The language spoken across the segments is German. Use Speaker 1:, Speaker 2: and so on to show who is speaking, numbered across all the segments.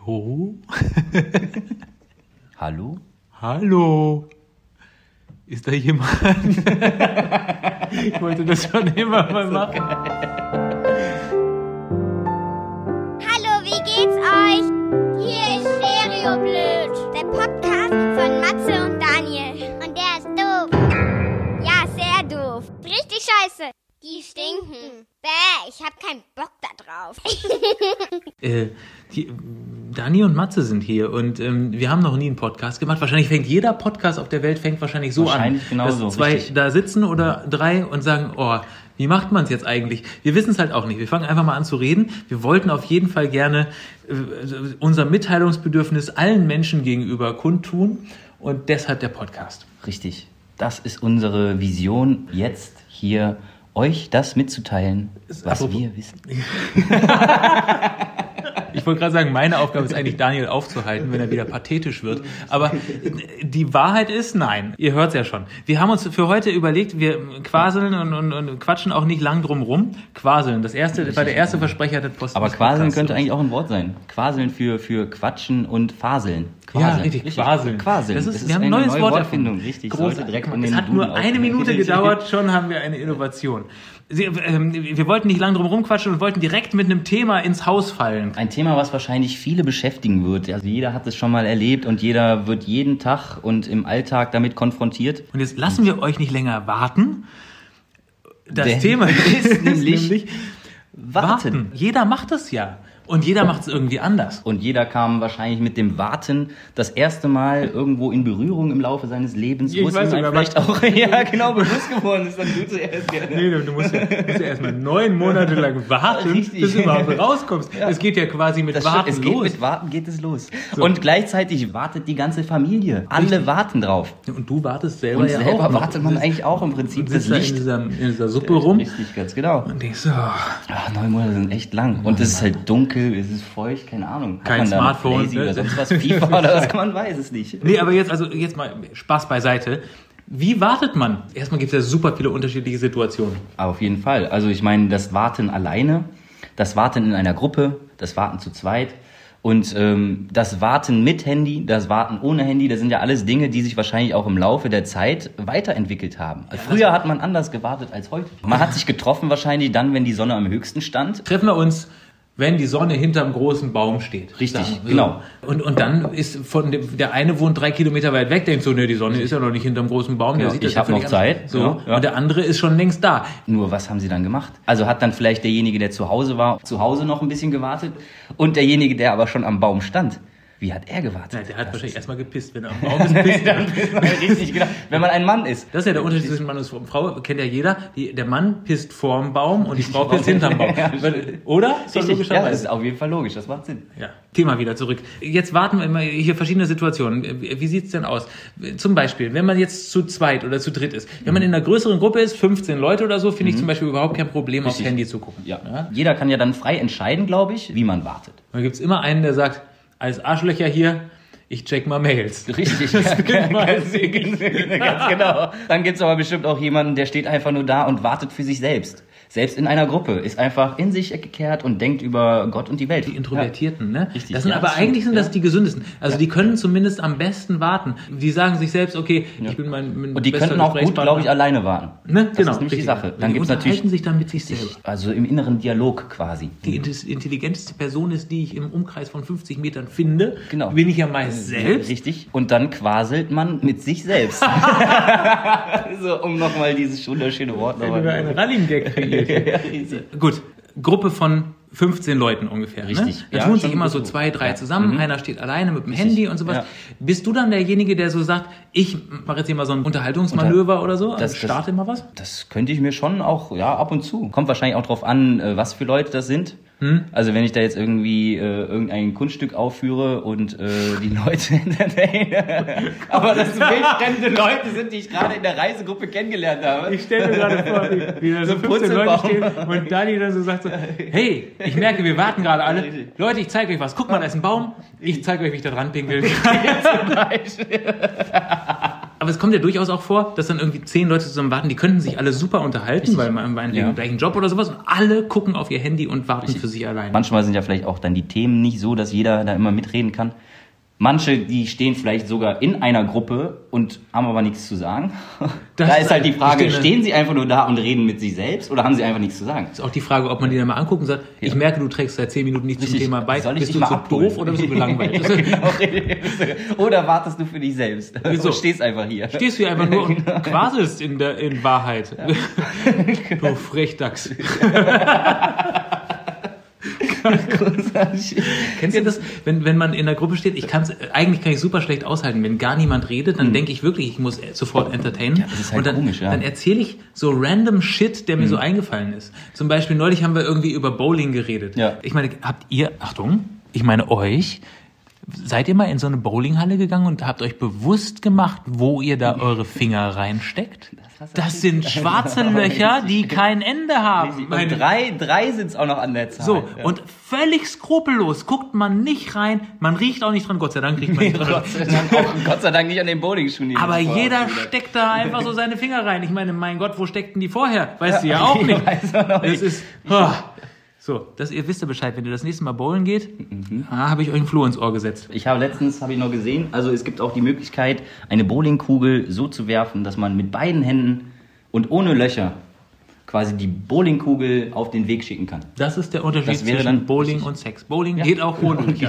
Speaker 1: Hallo?
Speaker 2: Hallo?
Speaker 1: Hallo? Ist da jemand? ich wollte das schon immer mal machen.
Speaker 3: Hallo, wie geht's euch? Hier ist Stereoblöd, der Podcast von Matze und Daniel. Und der ist doof. Ja, sehr doof. Richtig scheiße. Die stinken. Bäh, ich hab keinen Bock da drauf.
Speaker 1: Äh, die, Dani und Matze sind hier und ähm, wir haben noch nie einen Podcast gemacht. Wahrscheinlich fängt jeder Podcast auf der Welt fängt wahrscheinlich so
Speaker 2: Wahrscheinlich
Speaker 1: an,
Speaker 2: genauso,
Speaker 1: dass zwei
Speaker 2: richtig.
Speaker 1: da sitzen oder drei und sagen, oh, wie macht man es jetzt eigentlich? Wir wissen es halt auch nicht. Wir fangen einfach mal an zu reden. Wir wollten auf jeden Fall gerne äh, unser Mitteilungsbedürfnis allen Menschen gegenüber kundtun und deshalb der Podcast.
Speaker 2: Richtig. Das ist unsere Vision, jetzt hier euch das mitzuteilen, was
Speaker 1: apropos-
Speaker 2: wir wissen.
Speaker 1: Ich wollte gerade sagen, meine Aufgabe ist eigentlich, Daniel aufzuhalten, wenn er wieder pathetisch wird. Aber die Wahrheit ist, nein. Ihr hört es ja schon. Wir haben uns für heute überlegt, wir quaseln und, und, und quatschen auch nicht lang drum rum. Quaseln. Das erste, war der erste Versprecher des Post.
Speaker 2: Aber quaseln könnte eigentlich auch ein Wort sein. Quaseln für, für quatschen und faseln.
Speaker 1: Ja,
Speaker 2: Quaseln.
Speaker 1: richtig, quaseln.
Speaker 2: Quaseln.
Speaker 1: Das ist, wir haben ein
Speaker 2: eine
Speaker 1: neues
Speaker 2: neue
Speaker 1: Wort erfunden.
Speaker 2: Richtig,
Speaker 1: Großartig.
Speaker 2: direkt den
Speaker 1: Es hat nur
Speaker 2: Duden
Speaker 1: eine. Minute gedauert, schon haben wir eine Innovation. Sie, ähm, wir wollten nicht lang drum rumquatschen und wollten direkt mit einem Thema ins Haus fallen.
Speaker 2: Ein Thema, was wahrscheinlich viele beschäftigen wird. Also jeder hat es schon mal erlebt und jeder wird jeden Tag und im Alltag damit konfrontiert.
Speaker 1: Und jetzt lassen wir euch nicht länger warten. Das
Speaker 2: Denn
Speaker 1: Thema ist,
Speaker 2: ist nämlich
Speaker 1: warten.
Speaker 2: Warten.
Speaker 1: Jeder macht es ja. Und jeder macht es irgendwie anders.
Speaker 2: Und jeder kam wahrscheinlich mit dem Warten das erste Mal irgendwo in Berührung im Laufe seines Lebens.
Speaker 1: Ich
Speaker 2: wo es
Speaker 1: weiß
Speaker 2: ihm
Speaker 1: sogar,
Speaker 2: vielleicht auch ja, genau bewusst geworden ist. Dann du zuerst gerne.
Speaker 1: Nee, du musst ja, musst ja erstmal neun Monate lang warten,
Speaker 2: Richtig.
Speaker 1: bis du überhaupt rauskommst. Es geht ja quasi mit
Speaker 2: Das
Speaker 1: Warten
Speaker 2: es geht
Speaker 1: los.
Speaker 2: mit Warten geht es los. Und gleichzeitig wartet die ganze Familie. Alle
Speaker 1: Richtig.
Speaker 2: warten drauf.
Speaker 1: Und du wartest selber
Speaker 2: Und
Speaker 1: ja
Speaker 2: selber
Speaker 1: auch
Speaker 2: wartet man eigentlich auch im Prinzip das
Speaker 1: da in
Speaker 2: Licht.
Speaker 1: dieser, in dieser Suppe rum
Speaker 2: Richtig, ganz genau.
Speaker 1: und denkst so, oh,
Speaker 2: Ach, neun Monate sind echt lang. Und es ist halt dunkel, es ist feucht, keine Ahnung. Hat
Speaker 1: Kein Smartphone, ne?
Speaker 2: oder sonst was, FIFA oder was, man weiß es nicht.
Speaker 1: Nee, aber jetzt, also jetzt mal Spaß beiseite. Wie wartet man? Erstmal gibt es ja super viele unterschiedliche Situationen.
Speaker 2: Auf jeden Fall. Also ich meine, das Warten alleine, das Warten in einer Gruppe, das Warten zu zweit und ähm, das Warten mit Handy, das Warten ohne Handy, das sind ja alles Dinge, die sich wahrscheinlich auch im Laufe der Zeit weiterentwickelt haben. Also früher hat man anders gewartet als heute. Man hat sich getroffen wahrscheinlich dann, wenn die Sonne am höchsten stand.
Speaker 1: Treffen wir uns, wenn die Sonne hinterm großen Baum steht.
Speaker 2: Richtig,
Speaker 1: Sagen wir.
Speaker 2: genau.
Speaker 1: Und, und dann ist von dem, der eine wohnt drei Kilometer weit weg, denkt so, ne, die Sonne ist ja noch nicht hinterm großen Baum. Der
Speaker 2: Ja,
Speaker 1: sieht
Speaker 2: ich
Speaker 1: das
Speaker 2: hab
Speaker 1: ja
Speaker 2: noch Zeit.
Speaker 1: So.
Speaker 2: ja, ja.
Speaker 1: Und der andere ist schon längst da.
Speaker 2: Nur was haben sie dann gemacht? Also hat dann vielleicht derjenige, der zu Hause war, zu Hause noch ein bisschen gewartet und derjenige, der aber schon am Baum stand. Wie hat er gewartet?
Speaker 1: Ja, der hat wahrscheinlich erstmal gepisst, wenn er am Baum ist. Pisst er.
Speaker 2: Richtig, genau. Wenn man ein Mann ist.
Speaker 1: Das ist ja der Unterschied zwischen Mann und Frau. Kennt ja jeder. Die, der Mann pisst vorm Baum und die Frau pisst hinterm Baum. Weil- Oder?
Speaker 2: Richtig, ja, das ist auf jeden Fall logisch, das macht Sinn.
Speaker 1: Ja, Thema wieder zurück. Jetzt warten wir mal hier verschiedene Situationen. Wie sieht's denn aus? Zum Beispiel, wenn man jetzt zu zweit oder zu dritt ist. Wenn man in einer größeren Gruppe ist, 15 Leute oder so, finde ich zum Beispiel überhaupt kein Problem, aufs
Speaker 2: Richtig.
Speaker 1: Handy zu gucken.
Speaker 2: Ja. Jeder kann ja dann frei entscheiden, glaube ich, wie man wartet.
Speaker 1: Dann gibt's immer einen, der sagt, als Arschlöcher hier, ich check mal Mails.
Speaker 2: Richtig,
Speaker 1: Das kennt man.
Speaker 2: ganz, ganz genau. Dann gibt's aber bestimmt auch jemanden, der steht einfach nur da und wartet für sich selbst. Selbst in einer Gruppe, ist einfach in sich gekehrt und denkt über Gott und die Welt.
Speaker 1: Die Introvertierten, ne?
Speaker 2: Richtig,
Speaker 1: Das sind
Speaker 2: ja,
Speaker 1: aber
Speaker 2: das
Speaker 1: eigentlich sind das
Speaker 2: ja.
Speaker 1: die gesündesten. Also die können zumindest am besten warten. Die sagen sich selbst, okay, ich bin mein, mein
Speaker 2: Und die könnten auch gut, glaube ich, alleine warten.
Speaker 1: Ne?
Speaker 2: Das
Speaker 1: Genau,
Speaker 2: ist nämlich die
Speaker 1: richtig.
Speaker 2: Sache. Dann
Speaker 1: die
Speaker 2: gibt's
Speaker 1: unterhalten
Speaker 2: natürlich
Speaker 1: sich dann mit sich selber.
Speaker 2: also im inneren Dialog quasi.
Speaker 1: Die intelli- intelligenteste Person ist, die ich im Umkreis von 50 Metern finde,
Speaker 2: Genau.
Speaker 1: bin ich ja meist selbst.
Speaker 2: Richtig. Und dann quaselt man mit sich selbst. so, um nochmal dieses wunderschöne Wort
Speaker 1: Wenn du
Speaker 2: nochmal.
Speaker 1: einen Running-Gag Gut, Gruppe von 15 Leuten ungefähr.
Speaker 2: Richtig,
Speaker 1: Ne? Da
Speaker 2: ja,
Speaker 1: tun sich immer so zwei, drei
Speaker 2: Ja.
Speaker 1: zusammen.
Speaker 2: Mhm.
Speaker 1: Einer steht alleine mit dem Handy und sowas.
Speaker 2: Ja.
Speaker 1: Bist du dann derjenige, der so sagt, ich mache jetzt hier mal so ein Unterhaltungsmanöver oder so?
Speaker 2: Das-
Speaker 1: Das, starte mal was?
Speaker 2: Das könnte ich mir schon auch, ja, ab und zu. Kommt wahrscheinlich auch drauf an, äh, was für Leute das sind.
Speaker 1: Hm?
Speaker 2: Also wenn ich da jetzt irgendwie äh, irgendein Kunststück aufführe und äh, die Leute entertaine, aber das wildfremde Leute sind, die ich gerade in der Reisegruppe kennengelernt habe.
Speaker 1: Ich stelle mir gerade vor, wie, wie da so
Speaker 2: So
Speaker 1: 15 Leute stehen und Dani dann so sagt so, hey, ich merke, wir warten gerade alle. Leute, ich zeige euch was. Guck mal, da ist ein Baum. Ich zeige euch, wie ich da dran pinkel. Aber es kommt ja durchaus auch vor, dass dann irgendwie zehn Leute zusammen warten, die könnten sich alle super unterhalten, weil man einen
Speaker 2: Ja.
Speaker 1: gleichen Job oder sowas und alle gucken auf ihr Handy und warten für sich allein.
Speaker 2: Manchmal sind ja vielleicht auch dann die Themen nicht so, dass jeder da immer mitreden kann. Manche, die stehen vielleicht sogar in einer Gruppe und haben aber nichts zu sagen.
Speaker 1: Das
Speaker 2: da
Speaker 1: ist
Speaker 2: halt die Frage, stehen sie einfach nur da und reden mit sich selbst oder haben sie einfach nichts zu sagen?
Speaker 1: ist auch die Frage, ob man die dann mal anguckt und sagt, ich merke, du trägst seit zehn Minuten nicht zum. Thema bei.
Speaker 2: Soll ich
Speaker 1: bist
Speaker 2: dich
Speaker 1: du zu
Speaker 2: abholen?
Speaker 1: doof oder bist du gelangweilt?
Speaker 2: ja, genau. Oder wartest du für dich selbst?
Speaker 1: Wieso?
Speaker 2: Du stehst einfach hier.
Speaker 1: Stehst du hier einfach nur und quaselst in, der, in Wahrheit. du Frechdachs. Kennst du das, wenn, wenn man in der Gruppe steht? Ich kann's, eigentlich kann ich super schlecht aushalten. Wenn gar niemand redet, dann denke ich wirklich, ich muss sofort entertainen.
Speaker 2: Hm. das ist halt
Speaker 1: und dann,
Speaker 2: komisch, ja.
Speaker 1: Dann erzähle ich so random Shit, der mir so eingefallen ist. Zum Beispiel neulich haben wir irgendwie über Bowling geredet.
Speaker 2: Ja.
Speaker 1: Ich meine, habt ihr, Achtung, ich meine euch, Seid ihr mal in so eine Bowlinghalle gegangen und habt euch bewusst gemacht, wo ihr da eure Finger reinsteckt? Das sind schwarze Löcher, die kein Ende haben.
Speaker 2: Und drei, drei sind es auch noch an der Zahl.
Speaker 1: so,
Speaker 2: Ja.
Speaker 1: und völlig skrupellos guckt man nicht rein, man riecht auch nicht dran, Gott sei Dank riecht man nicht dran.
Speaker 2: Gott sei Dank auch, Gott sei Dank nicht an den Bowlingschuhen.
Speaker 1: Aber jeder steckt da einfach so seine Finger rein. Ich meine, mein Gott, wo steckten die vorher? Weißt du ja auch
Speaker 2: ich
Speaker 1: nicht.
Speaker 2: weiß auch noch
Speaker 1: Das
Speaker 2: nicht.
Speaker 1: ist, ah. So, das, ihr wisst ja Bescheid, wenn ihr das nächste Mal bowlen geht,
Speaker 2: Mhm.
Speaker 1: ah, habe ich euch ein Floh ins Ohr gesetzt.
Speaker 2: Ich habe letztens, habe ich noch gesehen, also es gibt auch die Möglichkeit, eine Bowlingkugel so zu werfen, dass man mit beiden Händen und ohne Löcher quasi die Bowlingkugel auf den Weg schicken kann.
Speaker 1: Das ist der Unterschied
Speaker 2: Das wäre
Speaker 1: zwischen
Speaker 2: dann
Speaker 1: Bowling
Speaker 2: richtig.
Speaker 1: und Sex. Bowling geht auch ohne Löcher.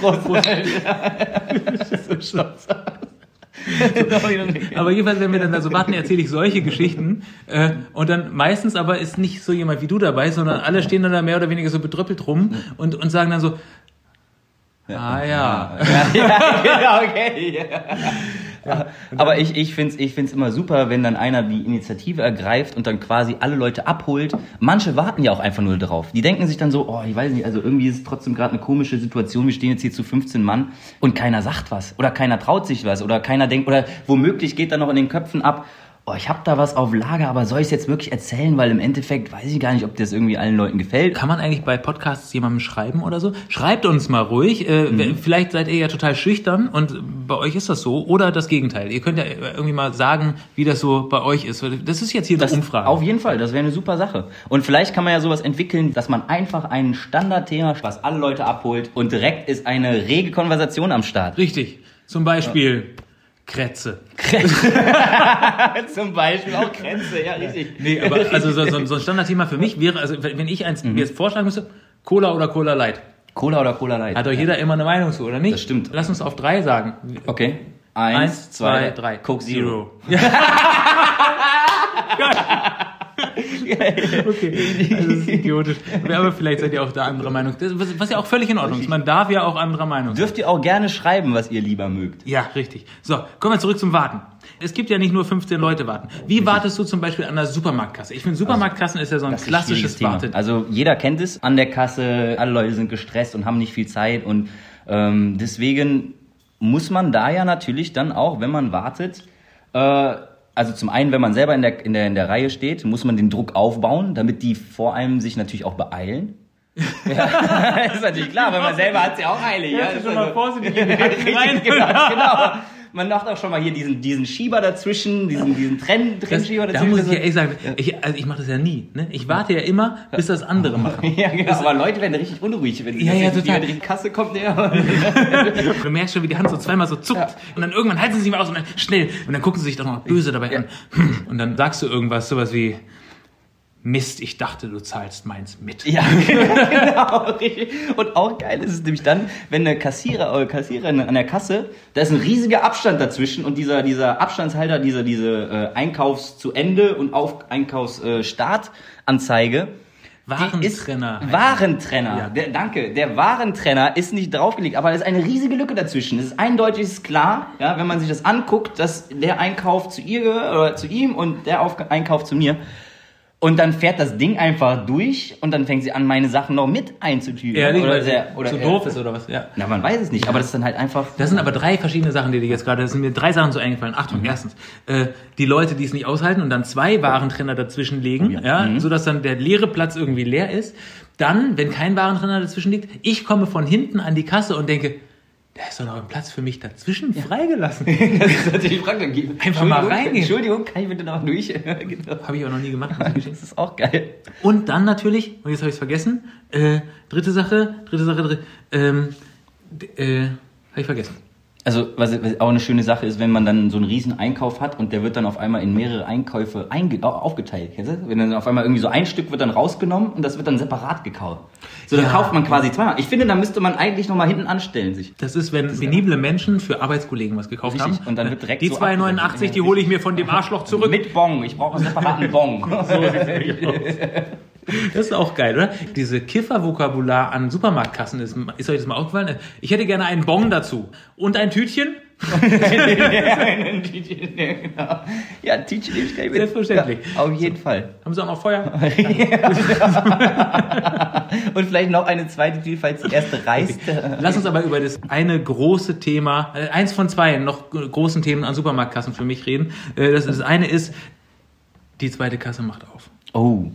Speaker 2: Prost. so stolz.
Speaker 1: Aber jedenfalls, wenn wir dann da so warten, erzähle ich solche Geschichten. Äh, und dann meistens aber ist nicht so jemand wie du dabei, sondern alle stehen dann da mehr oder weniger so bedröppelt rum und, und sagen dann so, ah ja.
Speaker 2: ja, genau, okay. Ja. Aber ich, ich finde es ich find's immer super, wenn dann einer die Initiative ergreift und dann quasi alle Leute abholt. Manche warten ja auch einfach nur drauf. Die denken sich dann so, oh, ich weiß nicht, also irgendwie ist es trotzdem gerade eine komische Situation. Wir stehen jetzt hier zu 15 Mann und keiner sagt was oder keiner traut sich was oder keiner denkt oder womöglich geht dann noch in den Köpfen ab, oh, ich habe da was auf Lager, aber soll ich es jetzt wirklich erzählen? Weil im Endeffekt weiß ich gar nicht, ob das irgendwie allen Leuten gefällt.
Speaker 1: Kann man eigentlich bei Podcasts jemandem schreiben oder so? Schreibt uns mal ruhig. Äh,
Speaker 2: Mhm.
Speaker 1: Vielleicht seid ihr ja total schüchtern und bei euch ist das so. Oder das Gegenteil. Ihr könnt ja irgendwie mal sagen, wie das so bei euch ist. Das ist jetzt hier eine
Speaker 2: Das,
Speaker 1: Umfrage.
Speaker 2: Auf jeden Fall, das wäre eine super Sache. Und vielleicht kann man ja sowas entwickeln, dass man einfach ein Standardthema, was alle Leute abholt und direkt ist eine rege Konversation am Start.
Speaker 1: Richtig. Zum Beispiel Krätze.
Speaker 2: Zum Beispiel auch Grenze, ja, richtig.
Speaker 1: Nee, aber also so, so, so ein Standardthema für mich wäre, also wenn ich eins
Speaker 2: Mhm.
Speaker 1: mir jetzt vorschlagen müsste, Cola oder Cola Light.
Speaker 2: Cola oder Cola Light?
Speaker 1: Hat doch jeder immer eine Meinung zu, oder nicht?
Speaker 2: Das stimmt.
Speaker 1: Lass uns auf drei sagen.
Speaker 2: Okay.
Speaker 1: Eins,
Speaker 2: Eins,
Speaker 1: zwei,
Speaker 2: zwei,
Speaker 1: drei.
Speaker 2: Coke Zero.
Speaker 1: Okay, das ist idiotisch. Aber vielleicht seid ihr auch da anderer Meinung. Das, was, was ja auch völlig in Ordnung ist. Man darf ja auch anderer Meinung sein.
Speaker 2: Dürft ihr auch gerne schreiben, was ihr lieber mögt.
Speaker 1: Ja, richtig. So, kommen wir zurück zum Warten. Es gibt ja nicht nur 15 Leute warten. Wie wartest du zum Beispiel an der Supermarktkasse? Ich finde, Supermarktkassen ist ja so ein
Speaker 2: Das
Speaker 1: klassisches. Warten.
Speaker 2: Also jeder kennt es an der Kasse, alle Leute sind gestresst und haben nicht viel Zeit und ähm, deswegen muss man da ja natürlich dann auch, wenn man wartet, äh, also zum einen, wenn man selber in der, in, der, in der Reihe steht, muss man den Druck aufbauen, damit die vor einem sich natürlich auch beeilen. ja, ist natürlich klar, weil man selber hat ja auch eilig. Ja,
Speaker 1: Hörst du
Speaker 2: ist
Speaker 1: schon mal vorsichtig in die rein?
Speaker 2: genau, genau. Man macht auch schon mal hier diesen, diesen Schieber dazwischen, diesen, diesen Trenn,
Speaker 1: Das,
Speaker 2: Trennschieber
Speaker 1: da
Speaker 2: dazwischen.
Speaker 1: muss ich ja ehrlich sagen, ich, also ich mache das ja nie. Ne? Ich warte ja immer, bis das andere machen.
Speaker 2: Ja, genau. Aber Leute werden richtig unruhig, wenn sie
Speaker 1: Ja, ja,
Speaker 2: die,
Speaker 1: total.
Speaker 2: wenn die Kasse kommt näher.
Speaker 1: Du merkst schon, wie die Hand so zweimal so zuckt. Und dann irgendwann halten sie sich mal aus und dann schnell. Und dann gucken sie sich doch noch böse dabei an. Hm. Und dann sagst du irgendwas, sowas wie, Mist, ich dachte, du zahlst meins mit.
Speaker 2: Ja, genau. Und auch geil ist es nämlich dann, wenn eine Kassierer oder Kassiererin an der Kasse, da ist ein riesiger Abstand dazwischen und dieser, dieser Abstandshalter, dieser, diese äh, Einkaufs zu Ende und auf Einkaufsstart Anzeige. die ist-
Speaker 1: Warentrenner.
Speaker 2: Warentrenner.
Speaker 1: Ja.
Speaker 2: Der, danke. Der Warentrenner ist nicht draufgelegt, aber es ist eine riesige Lücke dazwischen. Es ist eindeutig, es ist klar, ja, wenn man sich das anguckt, dass der Einkauf zu ihr gehört, oder zu ihm und der Auf Einkauf zu mir. Und dann fährt das Ding einfach durch und dann fängt sie an, meine Sachen noch mit einzutüten.
Speaker 1: Ehrlich,
Speaker 2: oder
Speaker 1: weil sie
Speaker 2: der, oder
Speaker 1: zu doof ist oder was? Ja.
Speaker 2: Na, man weiß es nicht, aber das ist dann halt einfach.
Speaker 1: Das sind aber drei verschiedene Sachen, die dir jetzt gerade, das sind mir drei Sachen so eingefallen. Achtung,
Speaker 2: Mhm.
Speaker 1: erstens, äh, die Leute, die es nicht aushalten und dann zwei Warentrenner dazwischen legen, ja,
Speaker 2: Mhm.
Speaker 1: so dass dann der leere Platz irgendwie leer ist. Dann, wenn kein Warentrenner dazwischen liegt, ich komme von hinten an die Kasse und denke, Da ist doch noch ein Platz für mich dazwischen freigelassen.
Speaker 2: Das ist natürlich Frage.
Speaker 1: Einfach mal reingehen.
Speaker 2: Entschuldigung, kann ich bitte noch durch? genau.
Speaker 1: Habe ich auch noch nie gemacht.
Speaker 2: Das ist auch geil.
Speaker 1: Und dann natürlich, und jetzt habe ich es vergessen, äh, dritte Sache, dritte Sache, dritte, ähm, äh, habe ich vergessen.
Speaker 2: Also, was, was auch eine schöne Sache ist, wenn man dann so einen riesen Einkauf hat und der wird dann auf einmal in mehrere Einkäufe einge au- aufgeteilt. Kennst du? Wenn dann auf einmal irgendwie so ein Stück wird dann rausgenommen und das wird dann separat gekauft. So, dann
Speaker 1: Ja.
Speaker 2: kauft man quasi zweimal. Ich finde, da müsste man eigentlich nochmal hinten anstellen sich.
Speaker 1: Das ist, wenn penible Menschen für Arbeitskollegen was gekauft
Speaker 2: Richtig.
Speaker 1: haben.
Speaker 2: Und dann wird direkt
Speaker 1: die
Speaker 2: so
Speaker 1: 2,89, die hole ich mir von dem Arschloch zurück.
Speaker 2: Mit Bon. Ich brauche einen separaten Bon.
Speaker 1: Das ist auch geil, oder? Diese Kiffer-Vokabular an Supermarktkassen, ist, ist euch das mal aufgefallen? Ich hätte gerne einen Bon dazu. Und ein Tütchen?
Speaker 2: ja, Teach Lips kann ich mit.
Speaker 1: Selbstverständlich.
Speaker 2: Ja, auf jeden Fall.
Speaker 1: Haben sie auch noch Feuer?
Speaker 2: Und vielleicht noch eine zweite Tür, falls die erste reißt.
Speaker 1: Lass uns aber über das eine große Thema, äh, eins von zwei noch großen Themen an Supermarktkassen für mich reden. Äh, das, das eine ist, die zweite Kasse macht auf.
Speaker 2: Oh.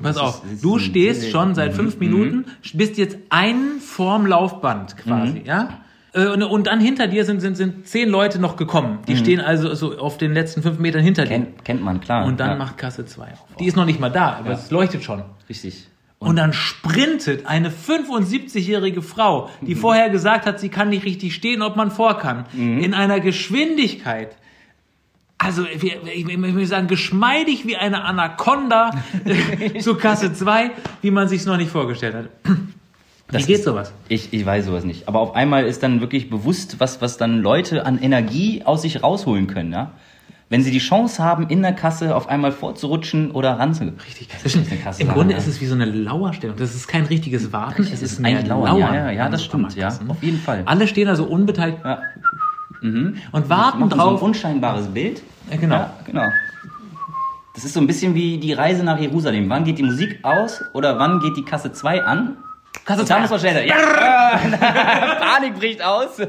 Speaker 1: Pass
Speaker 2: Das
Speaker 1: auf,
Speaker 2: ist- das ist
Speaker 1: du stehst schon seit fünf
Speaker 2: Mhm.
Speaker 1: Minuten, bist jetzt ein vorm Laufband quasi, ja? Äh, Und, und dann hinter dir sind, sind, sind zehn Leute noch gekommen. Die stehen also so auf den letzten fünf Metern hinter dir.
Speaker 2: Mhm. Kennt, kennt man, klar.
Speaker 1: Und dann
Speaker 2: ja.
Speaker 1: macht Kasse 2 auf. Die ist noch nicht mal da, aber es leuchtet schon.
Speaker 2: Richtig.
Speaker 1: Und dann sprintet eine 75-jährige Frau, die vorher gesagt hat, sie kann nicht richtig stehen, ob man vor kann, in einer Geschwindigkeit. Also, ich will sagen, geschmeidig wie eine Anaconda zu Kasse 2, wie man sich es noch nicht vorgestellt hat. Wie
Speaker 2: Das
Speaker 1: geht
Speaker 2: ist-
Speaker 1: sowas?
Speaker 2: Ich, ich weiß sowas nicht. Aber auf einmal ist dann wirklich bewusst, was, was dann Leute an Energie aus sich rausholen können, ja? Wenn sie die Chance haben, in der Kasse auf einmal vorzurutschen oder ranzugehen.
Speaker 1: Richtig.
Speaker 2: Das ist eine Kasse.
Speaker 1: Im Grunde ist es wie so eine Lauerstellung. Das ist kein richtiges Warten, es ist mehr
Speaker 2: eigentlich Lauern. Ja, ja, ja, das stimmt, ja. Auf jeden Fall.
Speaker 1: Alle stehen also unbeteiligt
Speaker 2: Ja.
Speaker 1: Und warten
Speaker 2: Machen
Speaker 1: drauf.
Speaker 2: So ein unscheinbares Bild.
Speaker 1: Ja, genau.
Speaker 2: Ja, genau. Das ist so ein bisschen wie die Reise nach Jerusalem. Wann geht die Musik aus oder wann geht die Kasse 2 an?
Speaker 1: Kasse
Speaker 2: Und da
Speaker 1: 2.
Speaker 2: muss man schnell sein. Ja. Panik bricht aus.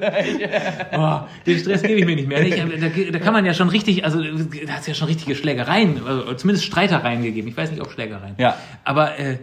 Speaker 1: Oh, den Stress gebe ich mir nicht mehr. Ich, da, da kann man ja schon richtig, also da hat es ja schon richtige Schlägereien, also zumindest Streitereien gegeben. Ich weiß nicht, ob Schlägereien.
Speaker 2: Ja.
Speaker 1: Aber äh,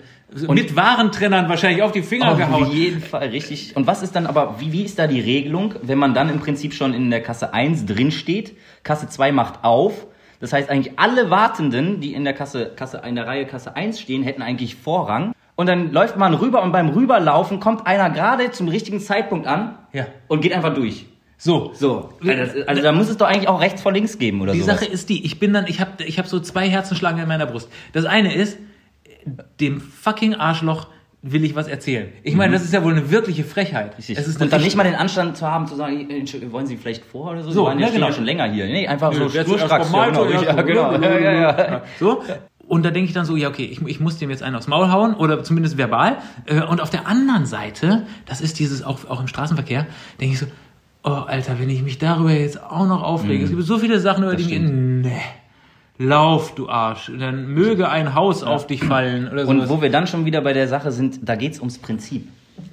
Speaker 1: mit Warentrennern wahrscheinlich auf die Finger
Speaker 2: Auf
Speaker 1: gehauen.
Speaker 2: jeden Fall, richtig. Und was ist dann aber, wie, wie ist da die Regelung, wenn man dann im Prinzip schon in der Kasse 1 drin steht, Kasse 2 macht auf, das heißt eigentlich alle Wartenden, die in der Kasse, Kasse, in der Reihe Kasse 1 stehen, hätten eigentlich Vorrang. Und dann läuft man rüber und beim Rüberlaufen kommt einer gerade zum richtigen Zeitpunkt an
Speaker 1: Ja.
Speaker 2: und geht einfach durch.
Speaker 1: So.
Speaker 2: So. Also, das- also da muss es doch eigentlich auch rechts vor links geben oder
Speaker 1: Die
Speaker 2: so.
Speaker 1: Sache ist die, ich bin dann, ich habe ich hab so zwei Herzenschlagen in meiner Brust. Das eine ist, dem fucking Arschloch will ich was erzählen. Ich meine, das ist ja wohl eine wirkliche Frechheit.
Speaker 2: Mhm. Richtig.
Speaker 1: Es ist
Speaker 2: und dann nicht mal den Anstand zu haben, zu sagen, wollen Sie vielleicht vor oder so?
Speaker 1: So,
Speaker 2: Sie waren ja,
Speaker 1: genau.
Speaker 2: schon länger hier. Nee, einfach so
Speaker 1: Nö, Malto,
Speaker 2: ja, genau. Ja, genau. Ja, ja, ja.
Speaker 1: So. Und da denke ich dann so, ja, okay, ich, ich muss dem jetzt einen aufs Maul hauen oder zumindest verbal. Äh, Und auf der anderen Seite, das ist dieses auch, auch im Straßenverkehr, denke ich so, oh Alter, wenn ich mich darüber jetzt auch noch aufrege, es gibt so viele Sachen, über die ich, nee, lauf, du Arsch, dann möge ein Haus auf dich fallen oder so.
Speaker 2: Und wo wir dann schon wieder bei der Sache sind, da geht's ums Prinzip.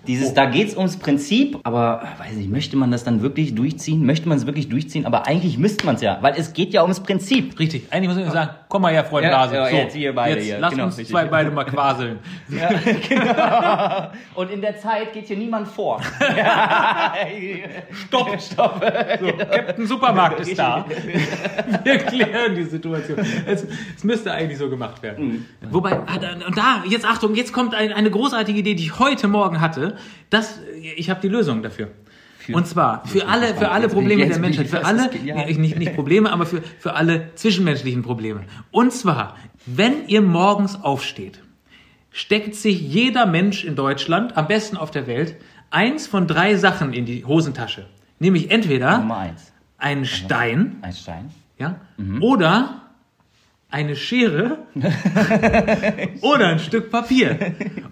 Speaker 2: Dieses, da geht's ums Prinzip, aber weiß nicht, möchte man das dann wirklich durchziehen? Möchte man es wirklich durchziehen? Aber eigentlich müsste man es ja, weil es geht ja ums Prinzip.
Speaker 1: Richtig, eigentlich muss ich sagen, komm mal her, Freund
Speaker 2: Ja,
Speaker 1: Blase.
Speaker 2: ja,
Speaker 1: so,
Speaker 2: jetzt hier beide
Speaker 1: jetzt
Speaker 2: hier,
Speaker 1: lass
Speaker 2: genau,
Speaker 1: uns
Speaker 2: richtig.
Speaker 1: zwei beide mal quaseln.
Speaker 2: Und in der Zeit geht hier niemand vor.
Speaker 1: Stopp, stopp. So, Captain Supermarkt ist da. Wir klären die Situation. Es, es müsste eigentlich so gemacht werden. Wobei, ah, und da, jetzt Achtung, jetzt kommt ein, eine großartige Idee, die ich heute Morgen hatte. Das, ich habe die Lösung dafür. Und zwar für alle, für alle Probleme
Speaker 2: jetzt
Speaker 1: der Menschheit, für alle, nicht, nicht Probleme, aber für, für alle zwischenmenschlichen Probleme. Und zwar, wenn ihr morgens aufsteht, steckt sich jeder Mensch in Deutschland, am besten auf der Welt, eins von drei Sachen in die Hosentasche. Nämlich entweder
Speaker 2: Nummer eins.
Speaker 1: einen Stein,
Speaker 2: Ein Stein.
Speaker 1: ja, oder eine Schere oder ein Stück Papier.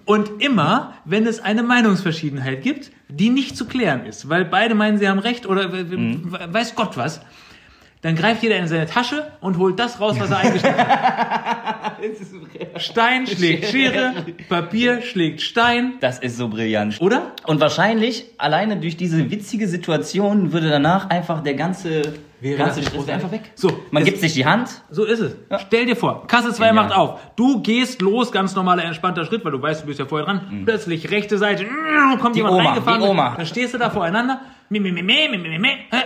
Speaker 1: Und immer, wenn es eine Meinungsverschiedenheit gibt, die nicht zu klären ist, weil beide meinen, sie haben recht oder we- weiß Gott was, dann greift jeder in seine Tasche und holt das raus, was er eingesteckt hat. Stein schlägt Schere, Papier schlägt Stein,
Speaker 2: Das ist so brillant.
Speaker 1: oder?
Speaker 2: Und wahrscheinlich, alleine durch diese witzige Situation, würde danach einfach der ganze
Speaker 1: Wäre nicht
Speaker 2: Stress wäre einfach weg.
Speaker 1: So,
Speaker 2: Man gibt sich die Hand.
Speaker 1: So ist es. Stell dir vor, Kasse 2
Speaker 2: Genial.
Speaker 1: macht auf. Du gehst los, ganz normaler, entspannter Schritt, weil du weißt, du bist ja vorher dran. Plötzlich rechte Seite, mm, kommt
Speaker 2: Die
Speaker 1: jemand
Speaker 2: Oma,
Speaker 1: reingefahren.
Speaker 2: die Oma.
Speaker 1: Dann stehst du da voreinander. Mi, mi, mi. Hä?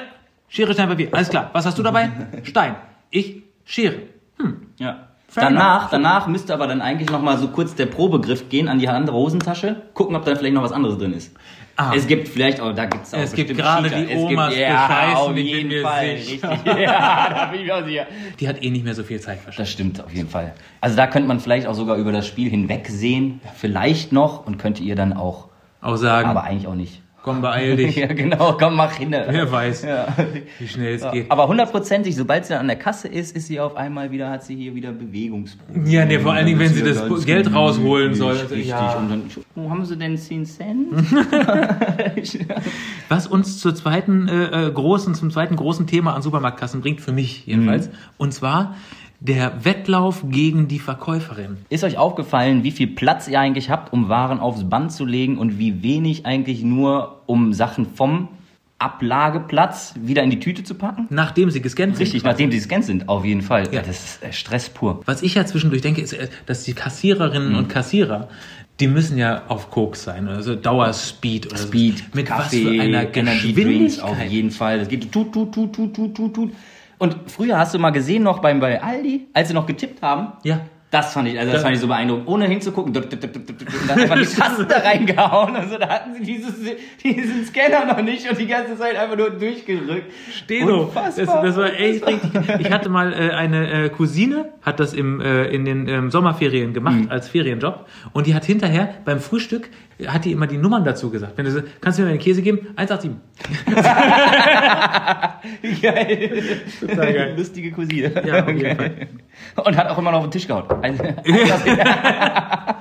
Speaker 1: Schere, Stein, Papier. Alles klar. Was hast du dabei? Stein. Ich, Schere.
Speaker 2: Ja. Danach, danach müsste aber dann eigentlich noch mal so kurz der Probegriff gehen an die andere Hosentasche, gucken, ob da vielleicht noch was anderes drin ist.
Speaker 1: Ah.
Speaker 2: Es gibt vielleicht, oh, da gibt's auch
Speaker 1: Es gibt gerade die
Speaker 2: Es
Speaker 1: Omas
Speaker 2: gibt, ja,
Speaker 1: bescheißen,
Speaker 2: auf
Speaker 1: bin
Speaker 2: jeden
Speaker 1: mir
Speaker 2: Fall, richtig. Ja, da bin ich auch sicher.
Speaker 1: Die hat eh nicht mehr so viel Zeit verschwendet.
Speaker 2: Das stimmt auf jeden Fall. Also da könnte man vielleicht auch sogar über das Spiel hinwegsehen, vielleicht noch und könnte ihr dann auch,
Speaker 1: Auch sagen,
Speaker 2: aber eigentlich auch nicht.
Speaker 1: Komm, beeil dich.
Speaker 2: Ja, genau, komm, mach hin.
Speaker 1: Wer weiß, wie schnell es geht.
Speaker 2: Aber hundertprozentig, sobald sie dann an der Kasse ist, ist sie auf einmal wieder, hat sie hier wieder Bewegungsprobleme.
Speaker 1: Ja, nee, vor allen Dingen, wenn sie das Geld rausholen soll.
Speaker 2: Richtig.
Speaker 1: Ja.
Speaker 2: Und dann, wo haben sie denn 10 Cent?
Speaker 1: Was uns zur zweiten äh, äh, großen, zum zweiten großen Thema an Supermarktkassen bringt, für mich jedenfalls,
Speaker 2: Mhm.
Speaker 1: und zwar der Wettlauf gegen die Verkäuferin.
Speaker 2: Ist euch aufgefallen, wie viel Platz ihr eigentlich habt, um Waren aufs Band zu legen und wie wenig eigentlich nur, um Sachen vom Ablageplatz wieder in die Tüte zu packen?
Speaker 1: Nachdem sie gescannt sind.
Speaker 2: Richtig, nachdem sie gescannt sind, auf jeden Fall.
Speaker 1: Ja.
Speaker 2: Das ist äh, Stress pur.
Speaker 1: Was ich ja zwischendurch denke, ist, äh, dass die Kassiererinnen
Speaker 2: Mhm.
Speaker 1: und Kassierer, die müssen ja auf Koks sein, also Dauerspeed oder
Speaker 2: Speed,
Speaker 1: so. Mit
Speaker 2: Kaffee,
Speaker 1: was für einer
Speaker 2: Energy Drinks auf
Speaker 1: Geschwindigkeit.
Speaker 2: jeden Fall. Das geht tut, tut, tut, tut, tut, tut, tut. Und früher hast du mal gesehen noch beim, bei Aldi, als sie noch getippt haben,
Speaker 1: Ja.
Speaker 2: das fand ich, also das fand ich so beeindruckend, ohne hinzugucken, und dann einfach die Tasten da reingehauen und so, da hatten sie dieses, diesen Scanner noch nicht und die ganze Zeit einfach nur durchgerückt.
Speaker 1: Steno, das, das war echt richtig. Ich hatte mal äh, eine äh, Cousine, hat das im, äh, in den ähm, Sommerferien gemacht
Speaker 2: Mhm.
Speaker 1: als Ferienjob und die hat hinterher beim Frühstück hat die immer die Nummern dazu gesagt. Wenn du so, kannst du mir einen Käse geben? 187.
Speaker 2: Geil.
Speaker 1: Total geil.
Speaker 2: Lustige Cousine.
Speaker 1: Ja, auf jeden Fall.
Speaker 2: Und hat auch immer noch auf den Tisch gehauen.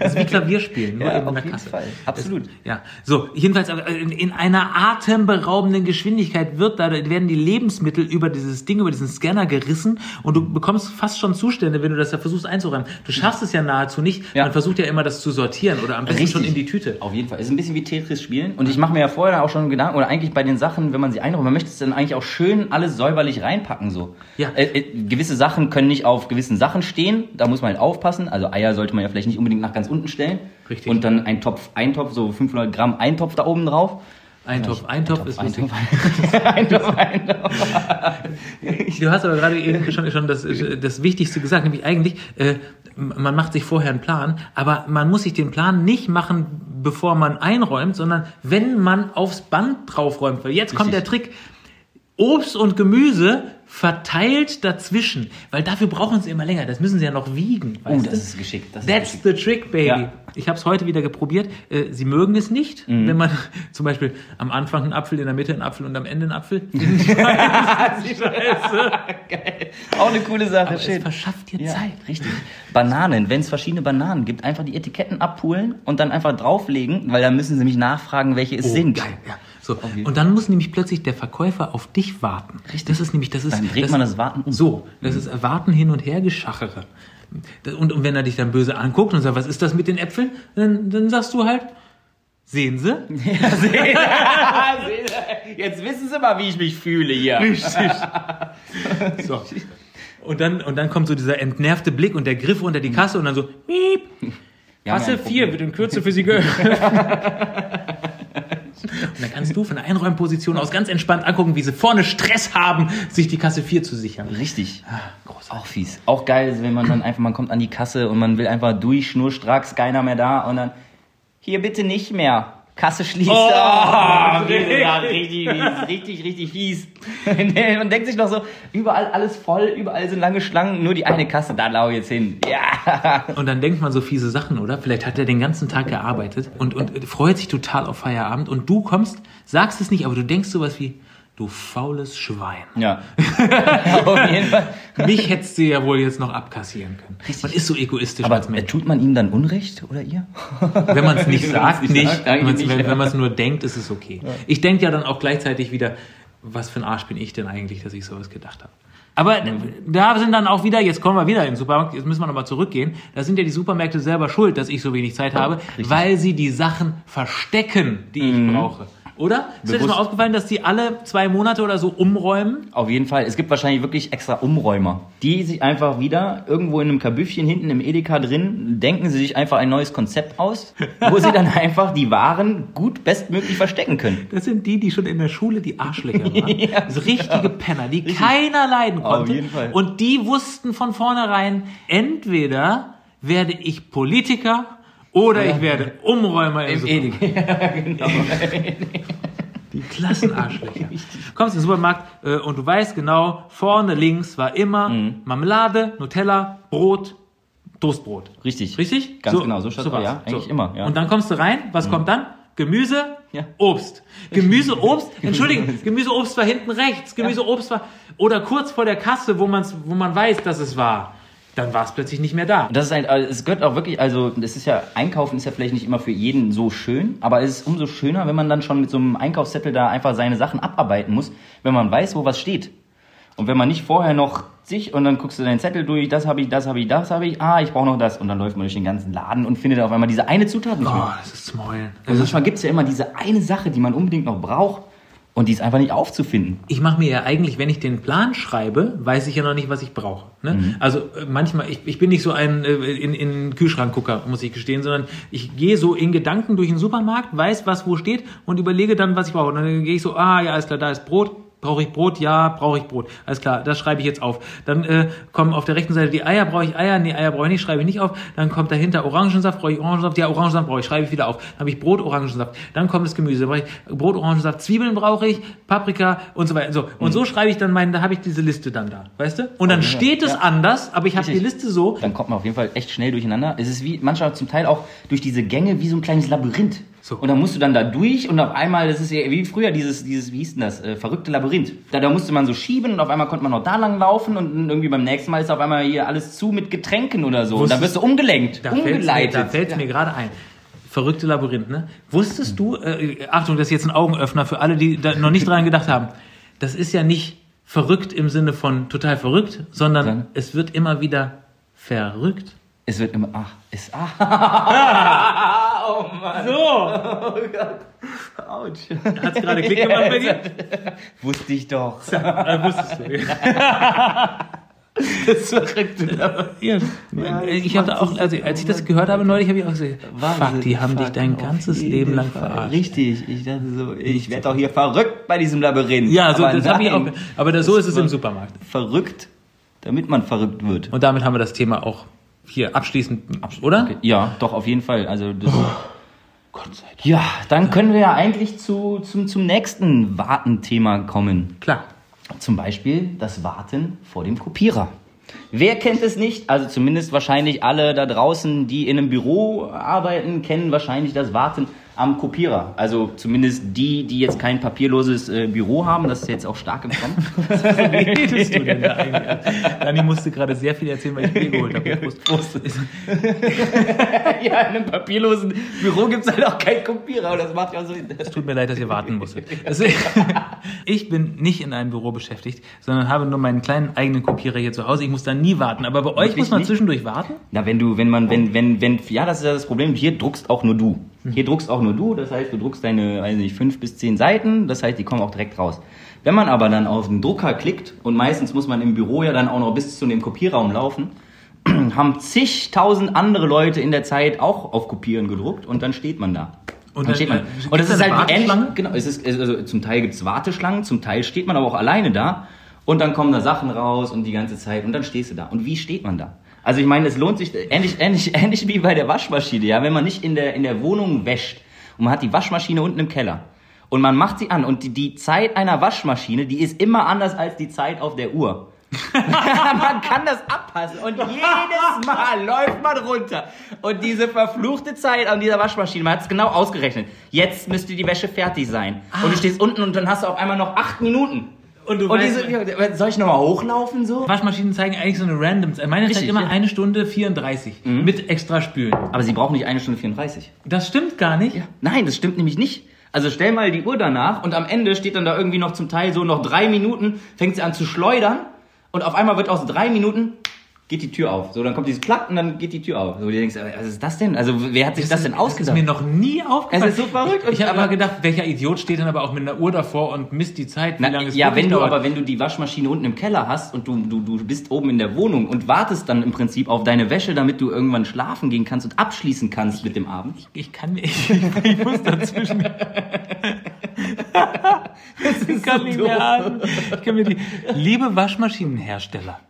Speaker 1: Das ist wie Klavierspielen, nur
Speaker 2: Ja,
Speaker 1: eben in
Speaker 2: auf
Speaker 1: der
Speaker 2: jeden
Speaker 1: Kasse.
Speaker 2: Fall. Absolut.
Speaker 1: Ja, so, jedenfalls äh, in, in einer atemberaubenden Geschwindigkeit wird da, werden die Lebensmittel über dieses Ding, über diesen Scanner gerissen und du bekommst fast schon Zustände, wenn du das da versuchst einzuräumen. Du schaffst es ja nahezu nicht.
Speaker 2: Ja.
Speaker 1: Man versucht ja immer, das zu sortieren oder am besten
Speaker 2: Richtig.
Speaker 1: schon in die Tüte.
Speaker 2: Auf jeden Fall. Es ist ein bisschen wie Tetris spielen. Und ich mache mir ja vorher auch schon Gedanken, oder eigentlich bei den Sachen, wenn man sie einräumt, man möchte es dann eigentlich auch schön alles säuberlich reinpacken. so.
Speaker 1: Ja.
Speaker 2: Äh, äh, gewisse Sachen können nicht auf gewissen Sachen stehen. Da muss man halt aufpassen. Also Eier sollte man ja vielleicht nicht unbedingt nach ganz unten stellen.
Speaker 1: Richtig.
Speaker 2: Und dann ein Topf, Eintopf, so 500 Gramm Eintopf da oben drauf.
Speaker 1: Eintopf, Eintopf ist lustig.
Speaker 2: Eintopf, Eintopf.
Speaker 1: Du hast aber gerade eben schon, schon das, das Wichtigste gesagt, nämlich eigentlich, äh, man macht sich vorher einen Plan, aber man muss sich den Plan nicht machen, bevor man einräumt, sondern wenn man aufs Band draufräumt. Weil jetzt kommt der
Speaker 2: Richtig.
Speaker 1: Trick. Obst und Gemüse verteilt dazwischen, weil dafür brauchen sie immer länger. Das müssen sie ja noch wiegen.
Speaker 2: Oh,
Speaker 1: weißt
Speaker 2: das ist geschickt. Das ist
Speaker 1: That's
Speaker 2: geschickt.
Speaker 1: the trick, baby.
Speaker 2: Ja.
Speaker 1: Ich habe es heute wieder geprobiert. Äh, Sie mögen es nicht, wenn man zum Beispiel am Anfang einen Apfel, in der Mitte einen Apfel und am Ende einen Apfel. Scheiße.
Speaker 2: Geil. Auch eine coole Sache.
Speaker 1: Aber es verschafft dir
Speaker 2: Ja,
Speaker 1: Zeit.
Speaker 2: richtig. Bananen, wenn es verschiedene Bananen gibt, einfach die Etiketten abholen und dann einfach drauflegen, weil dann müssen sie mich nachfragen, welche es
Speaker 1: Oh,
Speaker 2: sind.
Speaker 1: Geil, ja. So. Und dann muss nämlich plötzlich der Verkäufer auf dich warten. Das ist nämlich, das ist.
Speaker 2: Dann dreht man das Warten um.
Speaker 1: So, das ist Warten hin und her geschachere. Und, und wenn er dich dann böse anguckt und sagt, was ist das mit den Äpfeln, dann, dann sagst du halt, sehen Sie?
Speaker 2: Jetzt wissen sie mal, wie ich mich fühle hier.
Speaker 1: Richtig. So. Und dann, und dann kommt so dieser entnervte Blick und der Griff unter die Kasse und dann so,
Speaker 2: haben
Speaker 1: Kasse
Speaker 2: ja ein
Speaker 1: 4 wird in Kürze für Sie geöffnet. Und dann kannst du von der Einräumposition aus ganz entspannt angucken, wie sie vorne Stress haben, sich die Kasse 4 zu sichern.
Speaker 2: Richtig. Auch fies. Auch geil, ist, wenn man dann einfach, man kommt an die Kasse und man will einfach durch, schnurstracks, keiner mehr da und dann, hier bitte nicht mehr. Kasse schließt.
Speaker 1: Oh,
Speaker 2: Oh,
Speaker 1: richtig.
Speaker 2: richtig richtig, richtig fies. Man denkt sich noch so, überall alles voll, überall sind lange Schlangen, nur die eine Kasse, da lau ich jetzt hin. Ja.
Speaker 1: Und dann denkt man so fiese Sachen, oder? Vielleicht hat er den ganzen Tag gearbeitet und, und freut sich total auf Feierabend und du kommst, sagst es nicht, aber du denkst sowas wie, du faules Schwein.
Speaker 2: Ja. Auf jeden Fall.
Speaker 1: Mich hättest du ja wohl jetzt noch abkassieren können. Man ist so egoistisch
Speaker 2: Aber
Speaker 1: als Mensch.
Speaker 2: tut man ihm dann Unrecht oder ihr?
Speaker 1: Wenn man es nicht sagt,
Speaker 2: nicht sagt,
Speaker 1: Wenn
Speaker 2: ja.
Speaker 1: man es nur denkt, ist es okay. Ich denke ja dann auch gleichzeitig wieder, was für ein Arsch bin ich denn eigentlich, dass ich sowas gedacht habe. Aber da sind dann auch wieder, jetzt kommen wir wieder in den Supermarkt, jetzt müssen wir nochmal zurückgehen, da sind ja die Supermärkte selber schuld, dass ich so wenig Zeit habe, weil sie die Sachen verstecken, die ich brauche. Oder? Ist dir das mal aufgefallen, dass die alle zwei Monate oder so umräumen?
Speaker 2: Auf jeden Fall. Es gibt wahrscheinlich wirklich extra Umräumer, die sich einfach wieder irgendwo in einem Kabüffchen hinten im Edeka drin, denken sie sich einfach ein neues Konzept aus, wo sie dann einfach die Waren gut bestmöglich verstecken können.
Speaker 1: Das sind die, die schon in der Schule die Arschlöcher waren. so richtige Penner, die keiner leiden
Speaker 2: Auf
Speaker 1: konnte.
Speaker 2: jeden Fall.
Speaker 1: Und die wussten von vornherein, entweder werde ich Politiker oder ich werde Umräumer im, Supermarkt.
Speaker 2: Edeka. Ja, genau.
Speaker 1: Die Klassenarschlöcher. Kommst in den Supermarkt äh, und du weißt genau, vorne links war immer
Speaker 2: Mhm.
Speaker 1: Marmelade, Nutella, Brot, Toastbrot.
Speaker 2: Richtig.
Speaker 1: Richtig?
Speaker 2: Ganz genau, so
Speaker 1: war's.
Speaker 2: aus. Ja, eigentlich immer, ja. Mhm.
Speaker 1: Und dann kommst du rein, was kommt dann? Gemüse,
Speaker 2: Ja.
Speaker 1: Obst. Gemüse, Obst, Entschuldigung, Gemüse, Obst war hinten rechts, Gemüse, Obst war, oder kurz vor der Kasse, wo, man's, wo man weiß, dass es war. Dann war es plötzlich nicht mehr da.
Speaker 2: Und das ist ein, also es gehört auch wirklich, also das ist ja, Einkaufen ist ja vielleicht nicht immer für jeden so schön, aber es ist umso schöner, wenn man dann schon mit so einem Einkaufszettel da einfach seine Sachen abarbeiten muss, wenn man weiß, wo was steht. Und wenn man nicht vorher noch sich und dann guckst du deinen Zettel durch, das habe ich, das habe ich, das habe ich, ah, ich brauche noch das. Und dann läuft man durch den ganzen Laden und findet auf einmal diese eine Zutat nicht
Speaker 1: Oh, das ist Smollen.
Speaker 2: Und manchmal gibt es ja immer diese eine Sache, die man unbedingt noch braucht und die ist einfach nicht aufzufinden.
Speaker 1: ich mache mir ja eigentlich, wenn ich den Plan schreibe, weiß ich ja noch nicht, was ich brauche. Ne?
Speaker 2: Mhm.
Speaker 1: Also äh, manchmal, ich, ich bin nicht so ein äh, in, in Kühlschrankgucker, muss ich gestehen, sondern ich gehe so in Gedanken durch den Supermarkt, weiß, was wo steht und überlege dann, was ich brauche. Und dann gehe ich so, ah ja, alles klar, da ist Brot. Brauche ich Brot? Ja, brauche ich Brot. Alles klar, das schreibe ich jetzt auf. Dann äh, kommen auf der rechten Seite die Eier. Brauche ich Eier? Nee, Eier brauche ich nicht, schreibe ich nicht auf. Dann kommt dahinter Orangensaft. Brauche ich Orangensaft? Ja, Orangensaft brauche ich, schreibe ich wieder auf. Dann habe ich Brot, Orangensaft. Dann kommt das Gemüse. Brauche ich Brot, Orangensaft, Zwiebeln brauche ich, Paprika und so weiter. So. Und so schreibe ich dann meinen, da habe ich diese Liste dann da. Weißt du? Und dann
Speaker 2: ja.
Speaker 1: steht es
Speaker 2: Ja.
Speaker 1: anders, aber ich habe die. Liste so.
Speaker 2: Dann kommt man auf jeden Fall echt schnell durcheinander. Es ist wie manchmal zum Teil auch durch diese Gänge wie so ein kleines Labyrinth.
Speaker 1: So.
Speaker 2: Und dann musst du dann da durch und auf einmal, das ist ja wie früher dieses, dieses wie hieß denn das, äh, verrückte Labyrinth. Da, da musste man so schieben und auf einmal konnte man noch da lang laufen und irgendwie beim nächsten Mal ist auf einmal hier alles zu mit Getränken oder so. Und dann
Speaker 1: Wusstest-
Speaker 2: wirst du umgelenkt,
Speaker 1: Da fällt mir,
Speaker 2: umgeleitet.
Speaker 1: da fällt's mir gerade ein. Verrückte Labyrinth, ne? Wusstest du, äh, Achtung, das ist jetzt ein Augenöffner für alle, die da noch nicht dran gedacht haben. Das ist ja nicht verrückt im Sinne von total verrückt, sondern
Speaker 2: Dann?
Speaker 1: es wird immer wieder verrückt.
Speaker 2: Es wird immer, ach, ist, ah. oh Mann.
Speaker 1: So,
Speaker 2: Oh Gott. Autsch.
Speaker 1: hat's gerade Klick gemacht bei dir?
Speaker 2: Wusste ich doch.
Speaker 1: Äh, wusstest du.
Speaker 2: Das verrückte Labyrinth.
Speaker 1: Ja, ich habe auch, also als ich das gehört habe neulich, habe ich auch gesagt,
Speaker 2: Wahnsinn,
Speaker 1: fuck, die haben dich
Speaker 2: fuck,
Speaker 1: dein
Speaker 2: auf
Speaker 1: ganzes Leben lang
Speaker 2: Fall.
Speaker 1: verarscht.
Speaker 2: Richtig, ich dachte so, ich werde doch hier verrückt bei diesem Labyrinth.
Speaker 1: Ja, so,
Speaker 2: Aber
Speaker 1: das habe ich auch. Aber da, so ist es im Supermarkt.
Speaker 2: Verrückt, damit man verrückt wird.
Speaker 1: Und damit haben wir das Thema auch hier abschließend, oder?
Speaker 2: Okay, Ja, doch, auf jeden Fall. Also das,
Speaker 1: Gott sei Dank.
Speaker 2: ja, dann können wir ja eigentlich zu, zum, zum nächsten Wartenthema kommen.
Speaker 1: Klar.
Speaker 2: Zum Beispiel das Warten vor dem Kopierer. Wer kennt es nicht? Also zumindest wahrscheinlich alle da draußen, die in einem Büro arbeiten, kennen wahrscheinlich das Warten am Kopierer. Also zumindest die, die jetzt kein papierloses äh, Büro haben. Das ist jetzt auch stark im Kommen.
Speaker 1: Wie redest du denn da eigentlich? Dani musste gerade sehr viel erzählen, weil ich Bier geholt habe. Prost. Prost.
Speaker 2: ja, in einem papierlosen Büro gibt es halt auch keinen Kopierer. Und das macht ja so...
Speaker 1: Es tut mir leid, dass ihr warten musstet. Ich bin nicht in einem Büro beschäftigt, sondern habe nur meinen kleinen eigenen Kopierer hier zu Hause. Ich muss da nie warten. Aber bei euch
Speaker 2: Wirklich
Speaker 1: muss man
Speaker 2: nicht?
Speaker 1: zwischendurch warten?
Speaker 2: Na, wenn du, wenn man, wenn, wenn, wenn, ja, das ist ja das Problem. Hier druckst auch nur du. Hier druckst auch nur du. Das heißt, du druckst deine, weiß nicht, fünf bis zehn Seiten. Das heißt, die kommen auch direkt raus. Wenn man aber dann auf den Drucker klickt und meistens muss man im Büro ja dann auch noch bis zu dem Kopierraum laufen, haben zigtausend andere Leute in der Zeit auch auf Kopieren gedruckt und dann steht man da.
Speaker 1: Und
Speaker 2: dann steht man.
Speaker 1: äh,
Speaker 2: Und das ist halt ähnlich. Genau, es ist, also zum Teil gibt's Warteschlangen, zum Teil steht man aber auch alleine da und dann kommen da Sachen raus und die ganze Zeit und dann stehst du da. Und wie steht man da? Also ich meine, es lohnt sich ähnlich, ähnlich, ähnlich wie bei der Waschmaschine, ja, wenn man nicht in der, in der Wohnung wäscht und man hat die Waschmaschine unten im Keller und man macht sie an und die, die Zeit einer Waschmaschine, die ist immer anders als die Zeit auf der Uhr. man kann das abpassen und jedes Mal läuft man runter. Und diese verfluchte Zeit an dieser Waschmaschine, man hat es genau ausgerechnet. Jetzt müsste die Wäsche fertig sein. Und du stehst unten und dann hast du auf einmal noch acht Minuten.
Speaker 1: Und du
Speaker 2: Und
Speaker 1: weißt,
Speaker 2: diese, soll ich nochmal hochlaufen so?
Speaker 1: Waschmaschinen zeigen eigentlich so eine random Zeit. Meine zeigt
Speaker 2: Richtig,
Speaker 1: immer
Speaker 2: ja.
Speaker 1: eine Stunde 34 mit extra Spülen.
Speaker 2: Aber sie brauchen nicht eine Stunde 34.
Speaker 1: Das stimmt gar nicht.
Speaker 2: Nein, das stimmt nämlich nicht. Also stell mal die Uhr danach und am Ende steht dann da irgendwie noch zum Teil so noch drei Minuten, fängt sie an zu schleudern und auf einmal wird aus drei Minuten geht die Tür auf. So, dann kommt dieses Plack und dann geht die Tür auf. So, du denkst, äh, was ist das denn? Also, wer hat sich das, denn
Speaker 1: Das
Speaker 2: ausgedacht?
Speaker 1: ist mir noch nie aufgefallen.
Speaker 2: Es ist so verrückt.
Speaker 1: Ich habe
Speaker 2: Aber-
Speaker 1: immer gedacht, welcher Idiot steht dann aber auch mit einer Uhr davor und misst die Zeit, wie
Speaker 2: Na,
Speaker 1: lange es
Speaker 2: ja, wenn du
Speaker 1: dauert.
Speaker 2: aber wenn du die Waschmaschine unten im Keller hast und du, du, du bist oben in der Wohnung und wartest dann im Prinzip auf deine Wäsche, damit du irgendwann schlafen gehen kannst und abschließen kannst mit dem Abend.
Speaker 1: Ich kann mir, ich, ich muss dazwischen. Ich kann nicht mehr atmen. Ich kann mir die, liebe Waschmaschinenhersteller,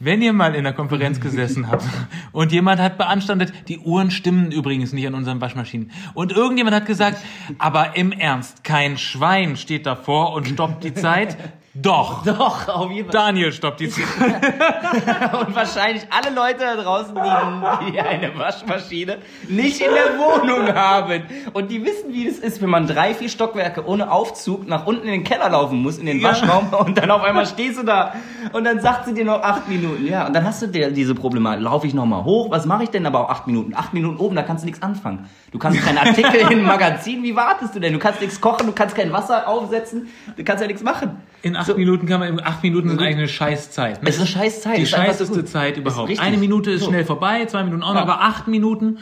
Speaker 1: wenn ihr mal in der Konferenz gesessen habt und jemand hat beanstandet, die Uhren stimmen übrigens nicht an unseren Waschmaschinen. Und irgendjemand hat gesagt, aber im Ernst, kein Schwein steht davor und stoppt die Zeit. Doch.
Speaker 2: Doch, auf jeden
Speaker 1: Daniel stoppt die Zeit.
Speaker 2: Und wahrscheinlich alle Leute da draußen, die, die eine Waschmaschine nicht in der Wohnung haben. Und die wissen, wie es ist, wenn man drei, vier Stockwerke ohne Aufzug nach unten in den Keller laufen muss, in den
Speaker 1: Ja.
Speaker 2: Waschraum. Und dann auf einmal stehst du da. Und dann sagt sie dir noch acht Minuten. Ja, und dann hast du dir diese Problematik. Laufe ich nochmal hoch? Was mache ich denn aber auch acht Minuten? Acht Minuten oben, da kannst du nichts anfangen. Du kannst keinen Artikel in ein Magazin. Wie wartest du denn? Du kannst nichts kochen, du kannst kein Wasser aufsetzen. Du kannst ja nichts machen.
Speaker 1: In acht
Speaker 2: So.
Speaker 1: Minuten kann man, acht Minuten sind eigentlich eine Scheißzeit. ne?
Speaker 2: Es ist eine scheiß Zeit.
Speaker 1: Die
Speaker 2: Es
Speaker 1: scheißeste. Zeit überhaupt. Eine Minute ist
Speaker 2: So.
Speaker 1: schnell vorbei, zwei Minuten auch noch,
Speaker 2: Ja.
Speaker 1: aber acht Minuten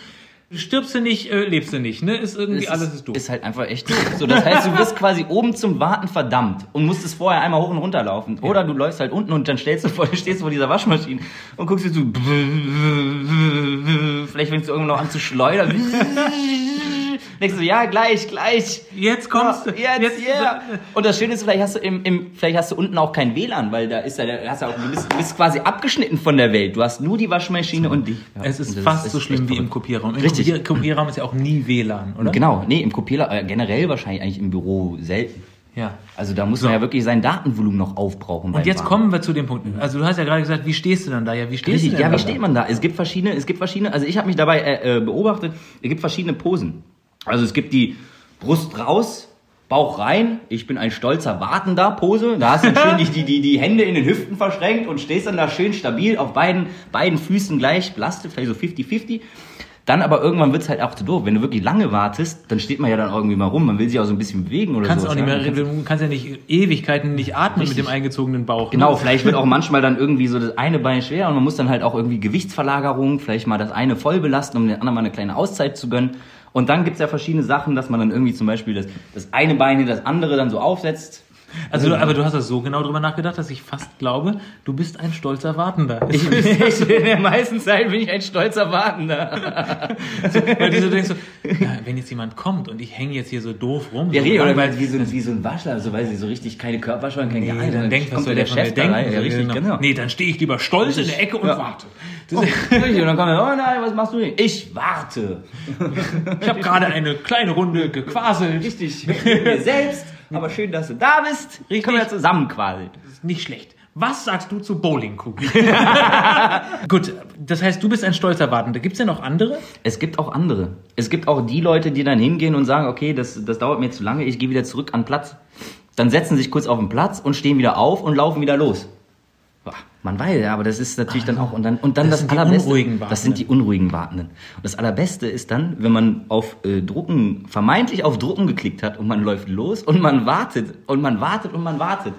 Speaker 1: stirbst du nicht, äh, lebst du nicht. Ne? Ist irgendwie
Speaker 2: Es
Speaker 1: alles ist doof.
Speaker 2: Ist halt einfach echt doof. So, das heißt, du wirst quasi oben zum Warten verdammt und musstest vorher einmal hoch und runter laufen. Oder du läufst halt unten und dann stellst du vor, stehst du vor dieser Waschmaschine und guckst dir so, vielleicht fängst du irgendwann noch an zu schleudern. Denkst du, ja, gleich, gleich.
Speaker 1: Jetzt kommst du.
Speaker 2: Ja, jetzt, yeah. Und das Schöne ist, vielleicht hast du im, im, vielleicht hast du unten auch kein WLAN, weil da ist ja, der- hast ja auch, du bist, du bist quasi abgeschnitten von der Welt. Du hast nur die Waschmaschine und dich. Ja,
Speaker 1: Es ist fast
Speaker 2: ist
Speaker 1: so schlimm wie im. Kopierraum. Im
Speaker 2: Richtig.
Speaker 1: Kopier Kopierraum ist ja auch nie WLAN, oder?
Speaker 2: Genau, nee, im Kopierer, äh, generell wahrscheinlich eigentlich im Büro selten.
Speaker 1: Ja.
Speaker 2: Also da muss
Speaker 1: So.
Speaker 2: man ja wirklich sein Datenvolumen noch aufbrauchen.
Speaker 1: Und jetzt
Speaker 2: Warten.
Speaker 1: kommen wir zu dem Punkt. Also du hast ja gerade gesagt, wie stehst du dann da? Ja, wie stehst
Speaker 2: Richtig,
Speaker 1: du denn
Speaker 2: ja,
Speaker 1: da?
Speaker 2: wie steht man da? Es gibt verschiedene, es gibt verschiedene, also ich habe mich dabei äh, äh, beobachtet, es gibt verschiedene Posen. Also es gibt die Brust raus, Bauch rein, ich bin ein stolzer Wartender Pose. Da hast du schön die, die, die, die Hände in den Hüften verschränkt und stehst dann da schön stabil auf beiden, beiden Füßen gleich belastet, vielleicht so 50-50. Dann aber irgendwann wird's halt auch zu doof. Wenn du wirklich lange wartest, dann steht man ja dann irgendwie mal rum. Man will sich auch so ein bisschen bewegen oder
Speaker 1: kannst
Speaker 2: so.
Speaker 1: auch nicht mehr, du kannst ja nicht Ewigkeiten nicht atmen
Speaker 2: Richtig.
Speaker 1: mit dem eingezogenen Bauch.
Speaker 2: Genau,
Speaker 1: Ne?
Speaker 2: vielleicht wird auch manchmal dann irgendwie so das eine Bein schwer und man muss dann halt auch irgendwie Gewichtsverlagerung, vielleicht mal das eine voll belasten, um den anderen mal eine kleine Auszeit zu gönnen. Und dann gibt's ja verschiedene Sachen, dass man dann irgendwie zum Beispiel das, das eine Bein in das andere dann so aufsetzt.
Speaker 1: Also, du, aber du hast das so genau drüber nachgedacht, dass ich fast glaube, du bist ein stolzer Wartender.
Speaker 2: Ich, ich, in der meisten Zeit bin ich ein stolzer Wartender.
Speaker 1: Weil du so denkst so, ja, wenn jetzt jemand kommt und ich hänge jetzt hier so doof rum,
Speaker 2: Ja,
Speaker 1: so
Speaker 2: oder weil wie so, ein- wie so ein Waschler, so weil sie so richtig keine Körperscheu, kein
Speaker 1: Nee,
Speaker 2: Geheim.
Speaker 1: dann denkt, was soll
Speaker 2: so
Speaker 1: der mir
Speaker 2: da
Speaker 1: denken?
Speaker 2: rein. Ja,
Speaker 1: So,
Speaker 2: richtig, genau.
Speaker 1: Nee, dann stehe ich lieber stolz in der Ecke und
Speaker 2: Ja.
Speaker 1: warte. Das ist,
Speaker 2: Richtig, und dann kommt er, oh nein, was machst du denn? Ich warte.
Speaker 1: ich habe gerade eine kleine Runde gequaselt.
Speaker 2: Richtig, mit mir selbst. Aber schön, dass du da bist.
Speaker 1: Richtig.
Speaker 2: Können wir zusammen quasi.
Speaker 1: Das ist nicht schlecht. Was sagst du zu Bowlingkugeln? Gut, das heißt, du bist ein stolzer Wartender. Gibt es denn noch andere?
Speaker 2: Es gibt auch andere. Es gibt auch die Leute, die dann hingehen und sagen, okay, das, das dauert mir zu lange, ich gehe wieder zurück an den Platz. Dann setzen sich kurz auf den Platz und stehen wieder auf und laufen wieder los. Man weiß, ja, aber das ist natürlich dann auch und dann und dann
Speaker 1: Das
Speaker 2: das, allerbeste. das sind die unruhigen Wartenden. Und das allerbeste ist dann, wenn man auf äh, Drucken vermeintlich auf Drucken geklickt hat und man läuft los und man wartet und man wartet und man wartet.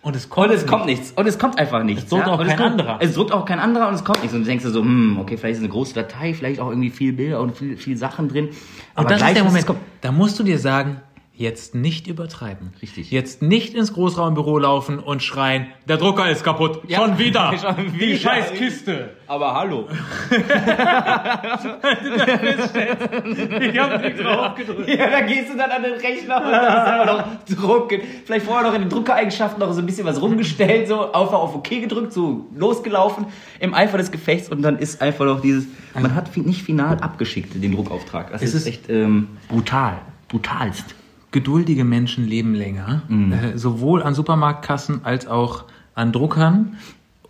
Speaker 1: Und es kommt,
Speaker 2: Und es kommt nichts. Und es kommt einfach nichts.
Speaker 1: Es druckt auch
Speaker 2: und
Speaker 1: kein
Speaker 2: kommt,
Speaker 1: anderer.
Speaker 2: Es druckt auch kein anderer und es kommt nichts. Und du denkst dir so, hm, okay, vielleicht ist eine große Datei, vielleicht auch irgendwie viel Bilder und viel, viel Sachen drin.
Speaker 1: Und das
Speaker 2: gleich
Speaker 1: ist der
Speaker 2: es
Speaker 1: Moment,
Speaker 2: kommt-
Speaker 1: da musst du dir sagen, jetzt nicht übertreiben.
Speaker 2: Richtig.
Speaker 1: Jetzt nicht ins Großraumbüro laufen und schreien, der Drucker ist kaputt.
Speaker 2: Ja.
Speaker 1: Schon wieder.
Speaker 2: Schon
Speaker 1: Die
Speaker 2: wieder.
Speaker 1: scheiß Kiste.
Speaker 2: Aber hallo.
Speaker 1: Ich hab nicht drauf gedrückt.
Speaker 2: Ja, da gehst du dann an den Rechner und da ist einfach noch drucken. Vielleicht vorher noch in den Druckereigenschaften noch so ein bisschen was rumgestellt, so einfach auf OK gedrückt, so losgelaufen im Eifer des Gefechts und dann ist einfach noch dieses, man hat nicht final abgeschickt, den Druckauftrag. Das
Speaker 1: Es
Speaker 2: ist,
Speaker 1: ist-
Speaker 2: echt ähm, brutal. Brutalst.
Speaker 1: Geduldige Menschen leben länger,
Speaker 2: Mhm.
Speaker 1: äh, sowohl an Supermarktkassen als auch an Druckern.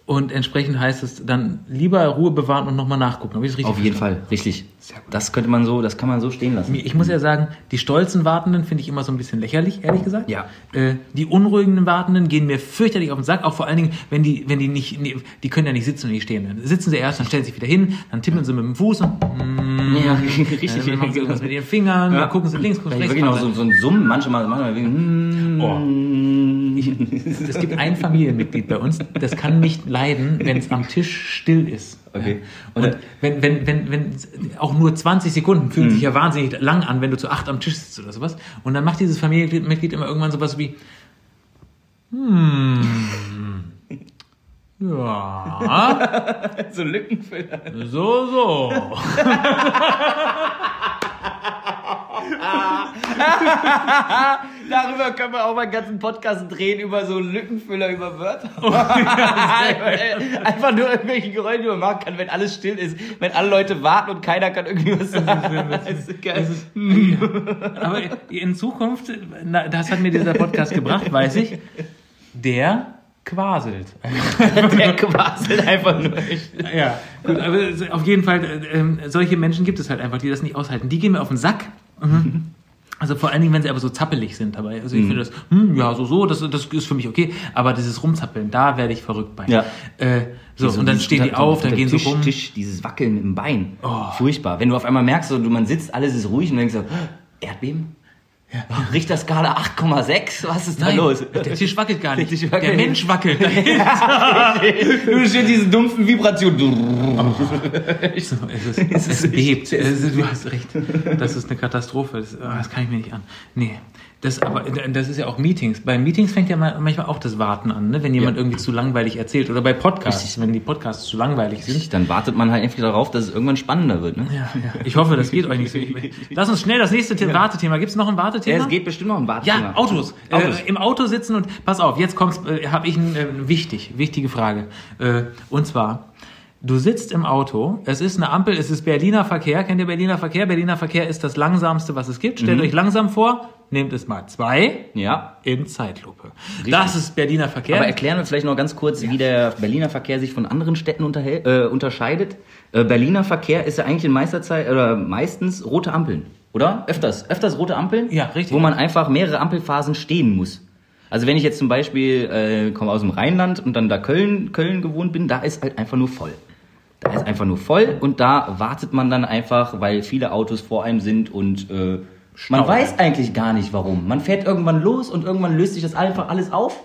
Speaker 1: Und entsprechend heißt es dann lieber Ruhe bewahren und nochmal nachgucken. Hab ich das richtig
Speaker 2: Auf jeden
Speaker 1: verstanden?
Speaker 2: Fall, richtig. Das könnte man so, das kann man so stehen lassen.
Speaker 1: Ich muss ja sagen, die stolzen Wartenden finde ich immer so ein bisschen lächerlich, ehrlich gesagt.
Speaker 2: Ja.
Speaker 1: Äh, die unruhigen Wartenden gehen mir fürchterlich auf den Sack, auch vor allen Dingen, wenn die, wenn die nicht, nee, die können ja nicht sitzen und nicht stehen. Dann sitzen sie erst, dann stellen sie sich wieder hin, dann tippen sie mit dem Fuß und mm,
Speaker 2: Ja, richtig.
Speaker 1: dann machen sie irgendwas mit ihren Fingern,
Speaker 2: Ja.
Speaker 1: dann gucken sie links, gucken sie rechts.
Speaker 2: wirklich noch so, so ein Summen, manchmal, manchmal wegen, hm,
Speaker 1: Oh. Es gibt ein Familienmitglied bei uns, das kann nicht leiden, wenn es am Tisch still ist.
Speaker 2: Okay.
Speaker 1: Und wenn, wenn, wenn, wenn auch nur 20 Sekunden fühlen sich ja wahnsinnig lang an, wenn du zu acht am Tisch sitzt oder sowas. Und dann macht dieses Familienmitglied immer irgendwann sowas wie, hm, ja,
Speaker 2: so Lückenfüller.
Speaker 1: so, so.
Speaker 2: Darüber können wir auch mal einen ganzen Podcast drehen, über so Lückenfüller, über Wörter. Einfach nur irgendwelche Geräusche, die man machen kann, wenn alles still ist, wenn alle Leute warten und keiner kann irgendwie was sagen. Das ist geil.
Speaker 1: Aber in Zukunft, na, das hat mir dieser Podcast gebracht, weiß ich, der quaselt.
Speaker 2: Der quasselt einfach nur.
Speaker 1: Ja, gut, aber auf jeden Fall, äh, solche Menschen gibt es halt einfach, die das nicht aushalten. Die gehen mir auf den Sack. Mhm. Also vor allen Dingen, wenn sie aber so zappelig sind dabei. Also ich finde das, hm, ja, so, so, das, das ist für mich okay. Aber dieses Rumzappeln, da werde ich verrückt bei.
Speaker 2: Ja.
Speaker 1: Äh, so, und dann stehen die auf, dann gehen
Speaker 2: Tisch,
Speaker 1: sie rum.
Speaker 2: Tisch, dieses Wackeln im Bein.
Speaker 1: Oh.
Speaker 2: Furchtbar. Wenn du auf einmal merkst, so, du, man sitzt, alles ist ruhig und denkst so, Erdbeben? Oh, Richterskala 8,6? Was ist da
Speaker 1: Nein,
Speaker 2: los?
Speaker 1: der Tisch wackelt gar nicht.
Speaker 2: Der
Speaker 1: Der, Mensch wackelt.
Speaker 2: Du stehst diese dumpfen Vibrationen.
Speaker 1: es, ist, es bebt. Es ist, du hast recht. Das ist eine Katastrophe. Das, ah, das kann ich mir nicht an. Nee. Das, aber das ist ja auch Meetings. Bei Meetings fängt ja mal- manchmal auch das Warten an, ne? wenn jemand
Speaker 2: Ja.
Speaker 1: irgendwie zu langweilig erzählt. Oder bei Podcasts,
Speaker 2: Richtig.
Speaker 1: wenn die Podcasts zu langweilig sind.
Speaker 2: Dann wartet man halt entweder darauf, dass es irgendwann spannender wird. Ne?
Speaker 1: Ja, ja. Ich hoffe, das geht euch nicht so. Lass uns schnell das nächste The Wartethema. Gibt es noch ein
Speaker 2: Ja,
Speaker 1: Wartethema?
Speaker 2: es geht bestimmt noch ein Wartezimmer.
Speaker 1: Ja, Autos.
Speaker 2: Autos.
Speaker 1: Äh, Im Auto sitzen und pass auf, jetzt kommt's, äh, habe ich ein äh, wichtig, wichtige Frage. Äh, und zwar, du sitzt im Auto, es ist eine Ampel, es ist Berliner Verkehr. Kennt ihr Berliner Verkehr? Berliner Verkehr ist das langsamste, was es gibt.
Speaker 2: Mhm.
Speaker 1: Stellt euch langsam vor, nehmt es mal zwei
Speaker 2: Ja.
Speaker 1: in Zeitlupe. Das ist Berliner Verkehr.
Speaker 2: Aber erklären wir vielleicht noch ganz kurz, wie der Berliner Verkehr sich von anderen Städten äh, unterscheidet. Äh, Berliner Verkehr ist ja eigentlich in meister Zeit oder meistens rote Ampeln, oder? Öfters, öfters rote Ampeln.
Speaker 1: Ja, richtig.
Speaker 2: Wo man einfach mehrere Ampelphasen stehen muss. Also wenn ich jetzt zum Beispiel äh, komme aus dem Rheinland und dann da Köln, Köln gewohnt bin, da ist halt einfach nur voll. Da ist einfach nur voll und da wartet man dann einfach, weil viele Autos vor einem sind und äh, man weiß eigentlich gar nicht warum. Man fährt irgendwann los und irgendwann löst sich das einfach alles auf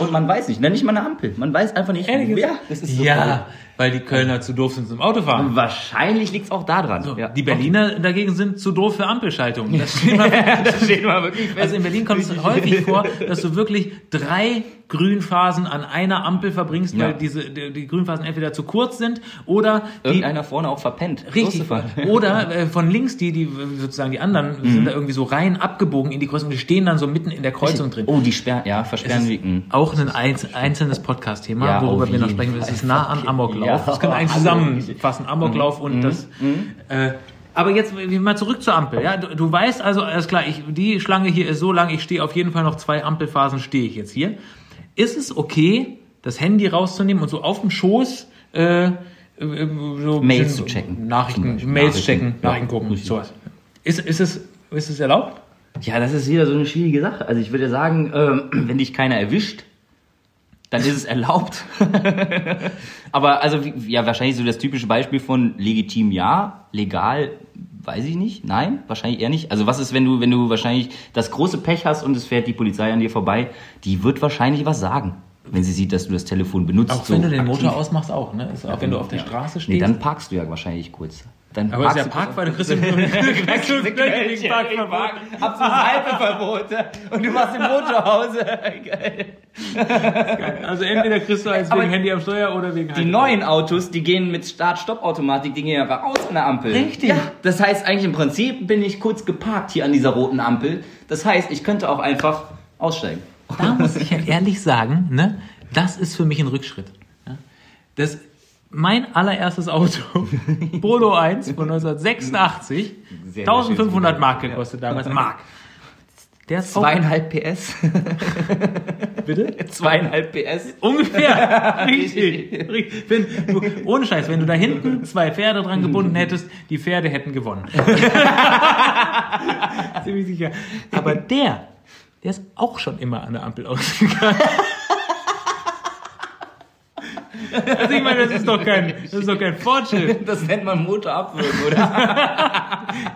Speaker 2: und man weiß nicht, nenn nicht mal eine Ampel. Man weiß einfach nicht,
Speaker 1: Ehrlich
Speaker 2: ja, das ist so
Speaker 1: ja, weil die Kölner zu doof sind zum Autofahren.
Speaker 2: toll. Wahrscheinlich liegt's auch da dran.
Speaker 1: So,
Speaker 2: ja.
Speaker 1: Die Berliner dagegen sind zu doof für Ampelschaltungen. Das steht mal,
Speaker 2: das steht mal wirklich fest.
Speaker 1: Also in Berlin kommt es häufig vor, dass du wirklich drei Grünphasen an einer Ampel verbringst,
Speaker 2: Ja.
Speaker 1: weil diese die, die Grünphasen entweder zu kurz sind oder die
Speaker 2: Irgendeiner vorne auch verpennt.
Speaker 1: richtig oder äh, von links die die sozusagen die anderen
Speaker 2: Mhm.
Speaker 1: sind da irgendwie so rein abgebogen in die Kreuzung, die stehen dann so mitten in der Kreuzung drin.
Speaker 2: Oh, die sperren, ja,
Speaker 1: Es
Speaker 2: versperren Weg. mhm.
Speaker 1: auch ein einz- einzelnes Podcast-Thema,
Speaker 2: Ja,
Speaker 1: worüber
Speaker 2: auf
Speaker 1: wir noch sprechen. Es
Speaker 2: Fall.
Speaker 1: ist nah an Amoklauf.
Speaker 2: Ja,
Speaker 1: das können wir eigentlich zusammenfassen. Amoklauf und das. Äh, aber jetzt mal zurück zur Ampel. Ja, du, du weißt also, alles klar, ich, die Schlange hier ist so lang, ich stehe auf jeden Fall noch zwei Ampelphasen, stehe ich jetzt hier. Ist es okay, das Handy rauszunehmen und so auf dem Schoß äh, äh, so
Speaker 2: Mails zu checken.
Speaker 1: Nachrichten. Mails
Speaker 2: Nachrichten.
Speaker 1: checken,
Speaker 2: Ja,
Speaker 1: Nachrichten gucken,
Speaker 2: richtig.
Speaker 1: sowas. Ist, ist, es, ist es erlaubt?
Speaker 2: Ja, das ist wieder so eine schwierige Sache. Also ich würde sagen, ähm, wenn dich keiner erwischt, dann ist es erlaubt. Aber also ja, wahrscheinlich so das typische Beispiel von legitim ja, legal weiß ich nicht. Nein, wahrscheinlich eher nicht. Also was ist, wenn du wenn du wahrscheinlich das große Pech hast und es fährt die Polizei an dir vorbei, die wird wahrscheinlich was sagen, wenn sie sieht, dass du das Telefon benutzt.
Speaker 1: Auch wenn
Speaker 2: so
Speaker 1: du den
Speaker 2: aktiv.
Speaker 1: Motor ausmachst, auch, ne? Ist auch wenn du auf der Straße stehst.
Speaker 2: Nee, dann parkst du ja wahrscheinlich kurz. Dann
Speaker 1: Aber ist ja Park, du kriegst du gleich den Parkverbot.
Speaker 2: Ab zum Halteverbot und du machst im Motorhause. Geil.
Speaker 1: Also entweder kriegst du
Speaker 2: Aber
Speaker 1: wegen Handy am Steuer oder wegen
Speaker 2: Die neuen Autos, die gehen mit Start-Stopp-Automatik, die gehen einfach aus an der Ampel.
Speaker 1: Richtig.
Speaker 2: Ja, das heißt eigentlich im Prinzip bin ich kurz geparkt hier an dieser roten Ampel. Das heißt, ich könnte auch einfach aussteigen.
Speaker 1: Da muss ich ja ehrlich sagen, ne? Das ist für mich ein Rückschritt. Das, mein allererstes Auto, Polo 1 von 1986,
Speaker 2: Sehr, sehr
Speaker 1: 1500
Speaker 2: schönes
Speaker 1: Mark gekostet damals. Mark. Der ist auch,
Speaker 2: Zweieinhalb PS.
Speaker 1: bitte?
Speaker 2: Zweieinhalb PS.
Speaker 1: Ungefähr. Richtig. Richtig. Wenn du, ohne Scheiß, wenn du da hinten zwei Pferde dran gebunden hättest, die Pferde hätten gewonnen. Ziemlich sicher. Aber der, der ist auch schon immer an der Ampel ausgegangen. Also ich meine, das ist doch kein, das ist doch kein Fortschritt.
Speaker 2: Das nennt man Motorabwürgen, oder?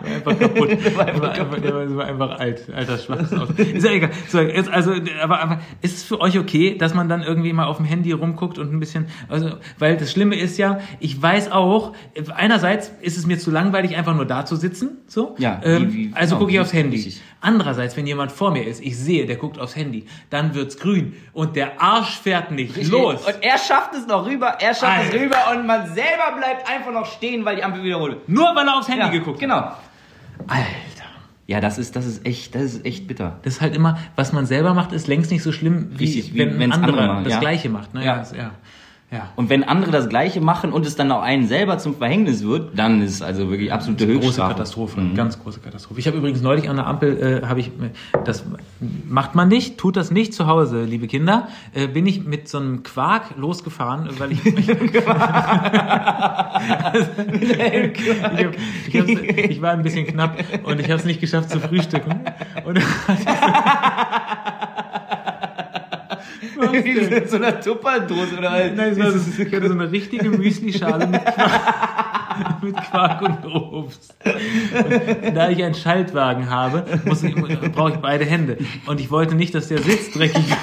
Speaker 1: Der war einfach, der war, der war einfach alt. Alter, schwaches Auto. Ist ja egal. So, jetzt also, aber, aber ist es für euch okay, dass man dann irgendwie mal auf dem Handy rumguckt und ein bisschen, also, weil das Schlimme ist ja, ich weiß auch, einerseits ist es mir zu langweilig, einfach nur da zu sitzen, so.
Speaker 2: Ja,
Speaker 1: Ähm,
Speaker 2: wie- wie-
Speaker 1: also
Speaker 2: genau,
Speaker 1: gucke ich
Speaker 2: wie-
Speaker 1: aufs Handy.
Speaker 2: richtig.
Speaker 1: Andererseits, wenn jemand vor mir ist, ich sehe, der guckt aufs Handy, dann wird's grün und der Arsch fährt nicht los.
Speaker 2: Und er schafft es noch rüber, er schafft es
Speaker 1: Alter.
Speaker 2: rüber und man selber bleibt einfach noch stehen, weil die Ampel wiederholt.
Speaker 1: Nur weil er aufs Handy
Speaker 2: Ja,
Speaker 1: geguckt hat.
Speaker 2: genau.
Speaker 1: Alter.
Speaker 2: Ja, das ist, das ist echt, das ist echt bitter.
Speaker 1: Das ist halt immer, was man selber macht, ist längst nicht so schlimm, wie,
Speaker 2: Richtig, wie
Speaker 1: wenn ein anderer
Speaker 2: andere machen,
Speaker 1: das
Speaker 2: ja.
Speaker 1: Gleiche macht. Ne?
Speaker 2: Ja.
Speaker 1: ja. Ja.
Speaker 2: Und wenn andere das Gleiche machen und es dann auch einen selber zum Verhängnis wird, dann ist es also wirklich absolute
Speaker 1: Große
Speaker 2: Höchststrafe.
Speaker 1: Katastrophe,
Speaker 2: Mhm.
Speaker 1: ganz große Katastrophe. Ich habe übrigens neulich an der Ampel, äh, habe ich, äh, das macht man nicht, tut das nicht zu Hause, liebe Kinder, äh, bin ich mit so einem Quark losgefahren, weil ich, ich, ich, ich, ich war ein bisschen knapp und ich habe es nicht geschafft zu frühstücken. Und
Speaker 2: Wie in so einer Tupperdose oder halt.
Speaker 1: Nein, so, ich hatte so eine richtige Müslischale mit Quark, mit Quark und Obst. Und da ich einen Schaltwagen habe, brauche ich beide Hände. Und ich wollte nicht, dass der Sitz dreckig wird.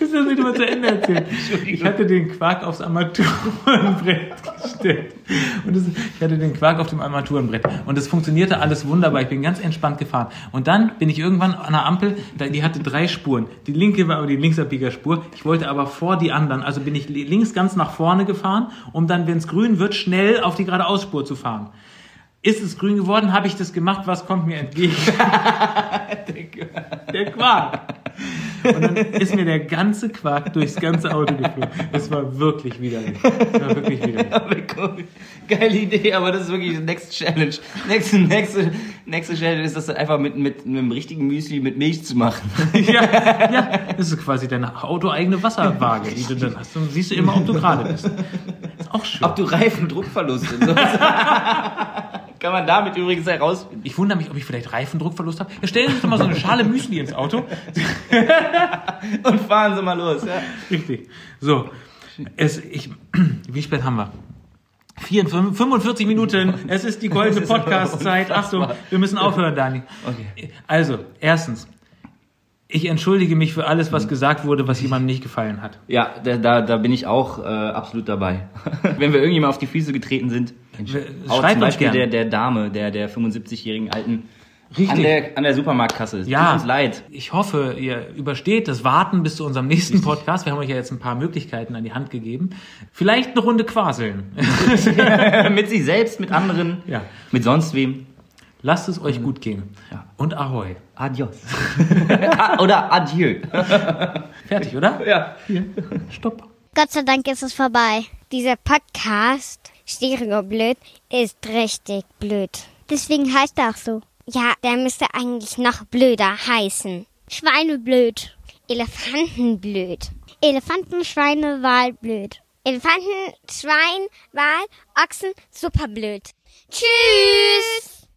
Speaker 1: Das ist nicht mal zu Ende erzählt. Ich hatte den Quark aufs Armaturenbrett gestellt. Und das, ich hatte den Quark auf dem Armaturenbrett. Und es funktionierte alles wunderbar. Ich bin ganz entspannt gefahren. Und dann bin ich irgendwann an einer Ampel, die hatte drei Spuren. Die linke war aber die Linksabbiegerspur. Ich wollte aber vor die anderen. Also bin ich li- links ganz nach vorne gefahren, um dann, wenn es grün wird, schnell auf die geradeausspur zu fahren. Ist es grün geworden, habe ich das gemacht, was kommt mir entgegen? der Quark. Und dann ist mir der ganze Quark durchs ganze Auto geflogen. Es war wirklich widerlich. Es war wirklich widerlich.
Speaker 2: Geile Idee, aber das ist wirklich die Next Challenge. Nächste, nächste, nächste Challenge ist das dann einfach mit, mit einem richtigen Müsli mit Milch zu machen.
Speaker 1: Ja, ja, das ist quasi deine autoeigene Wasserwaage, die du dann hast. Dann siehst du immer, ob du gerade bist. Ist auch schön.
Speaker 2: Ob du Reifendruckverlust und so. Kann man damit übrigens herausfinden.
Speaker 1: Ich wundere mich, ob ich vielleicht Reifendruckverlust habe. Ja, stellen Sie sich doch mal so eine Schale Müsli ins Auto.
Speaker 2: Und fahren Sie mal los. Ja.
Speaker 1: Richtig. So. Es, ich, wie spät haben wir? 44, 45 Minuten. Es ist die goldene Podcast-Zeit. Achtung, wir müssen aufhören, Dani.
Speaker 2: Okay.
Speaker 1: Also, erstens. Ich entschuldige mich für alles, was gesagt wurde, was jemandem nicht gefallen hat.
Speaker 2: Ja, da, da, da bin ich auch äh, absolut dabei. Wenn wir irgendjemand auf die Füße getreten sind, auch zum Beispiel der, der Dame, der, der 75-jährigen Alten,
Speaker 1: Richtig.
Speaker 2: an der, an der Supermarktkasse. Es
Speaker 1: Ja,
Speaker 2: Tut uns leid.
Speaker 1: ich hoffe, ihr übersteht das Warten bis zu unserem nächsten Podcast. Wir haben euch ja jetzt ein paar Möglichkeiten an die Hand gegeben. Vielleicht eine Runde quaseln.
Speaker 2: mit sich selbst, mit anderen,
Speaker 1: Ja.
Speaker 2: mit sonst wem.
Speaker 1: Lasst es euch gut gehen.
Speaker 2: Ja.
Speaker 1: Und Ahoi.
Speaker 2: Adios. Oder adieu.
Speaker 1: Fertig, oder?
Speaker 2: Ja.
Speaker 1: Hier. Stopp.
Speaker 3: Gott sei Dank ist es vorbei. Dieser Podcast, Stereo blöd, ist richtig blöd. Deswegen heißt er auch so. Ja, der müsste eigentlich noch blöder heißen. Schweineblöd. Elefantenblöd. Elefanten, Schweine, Wal, blöd. Elefanten, Schwein, Wal, Ochsen, superblöd. Tschüss!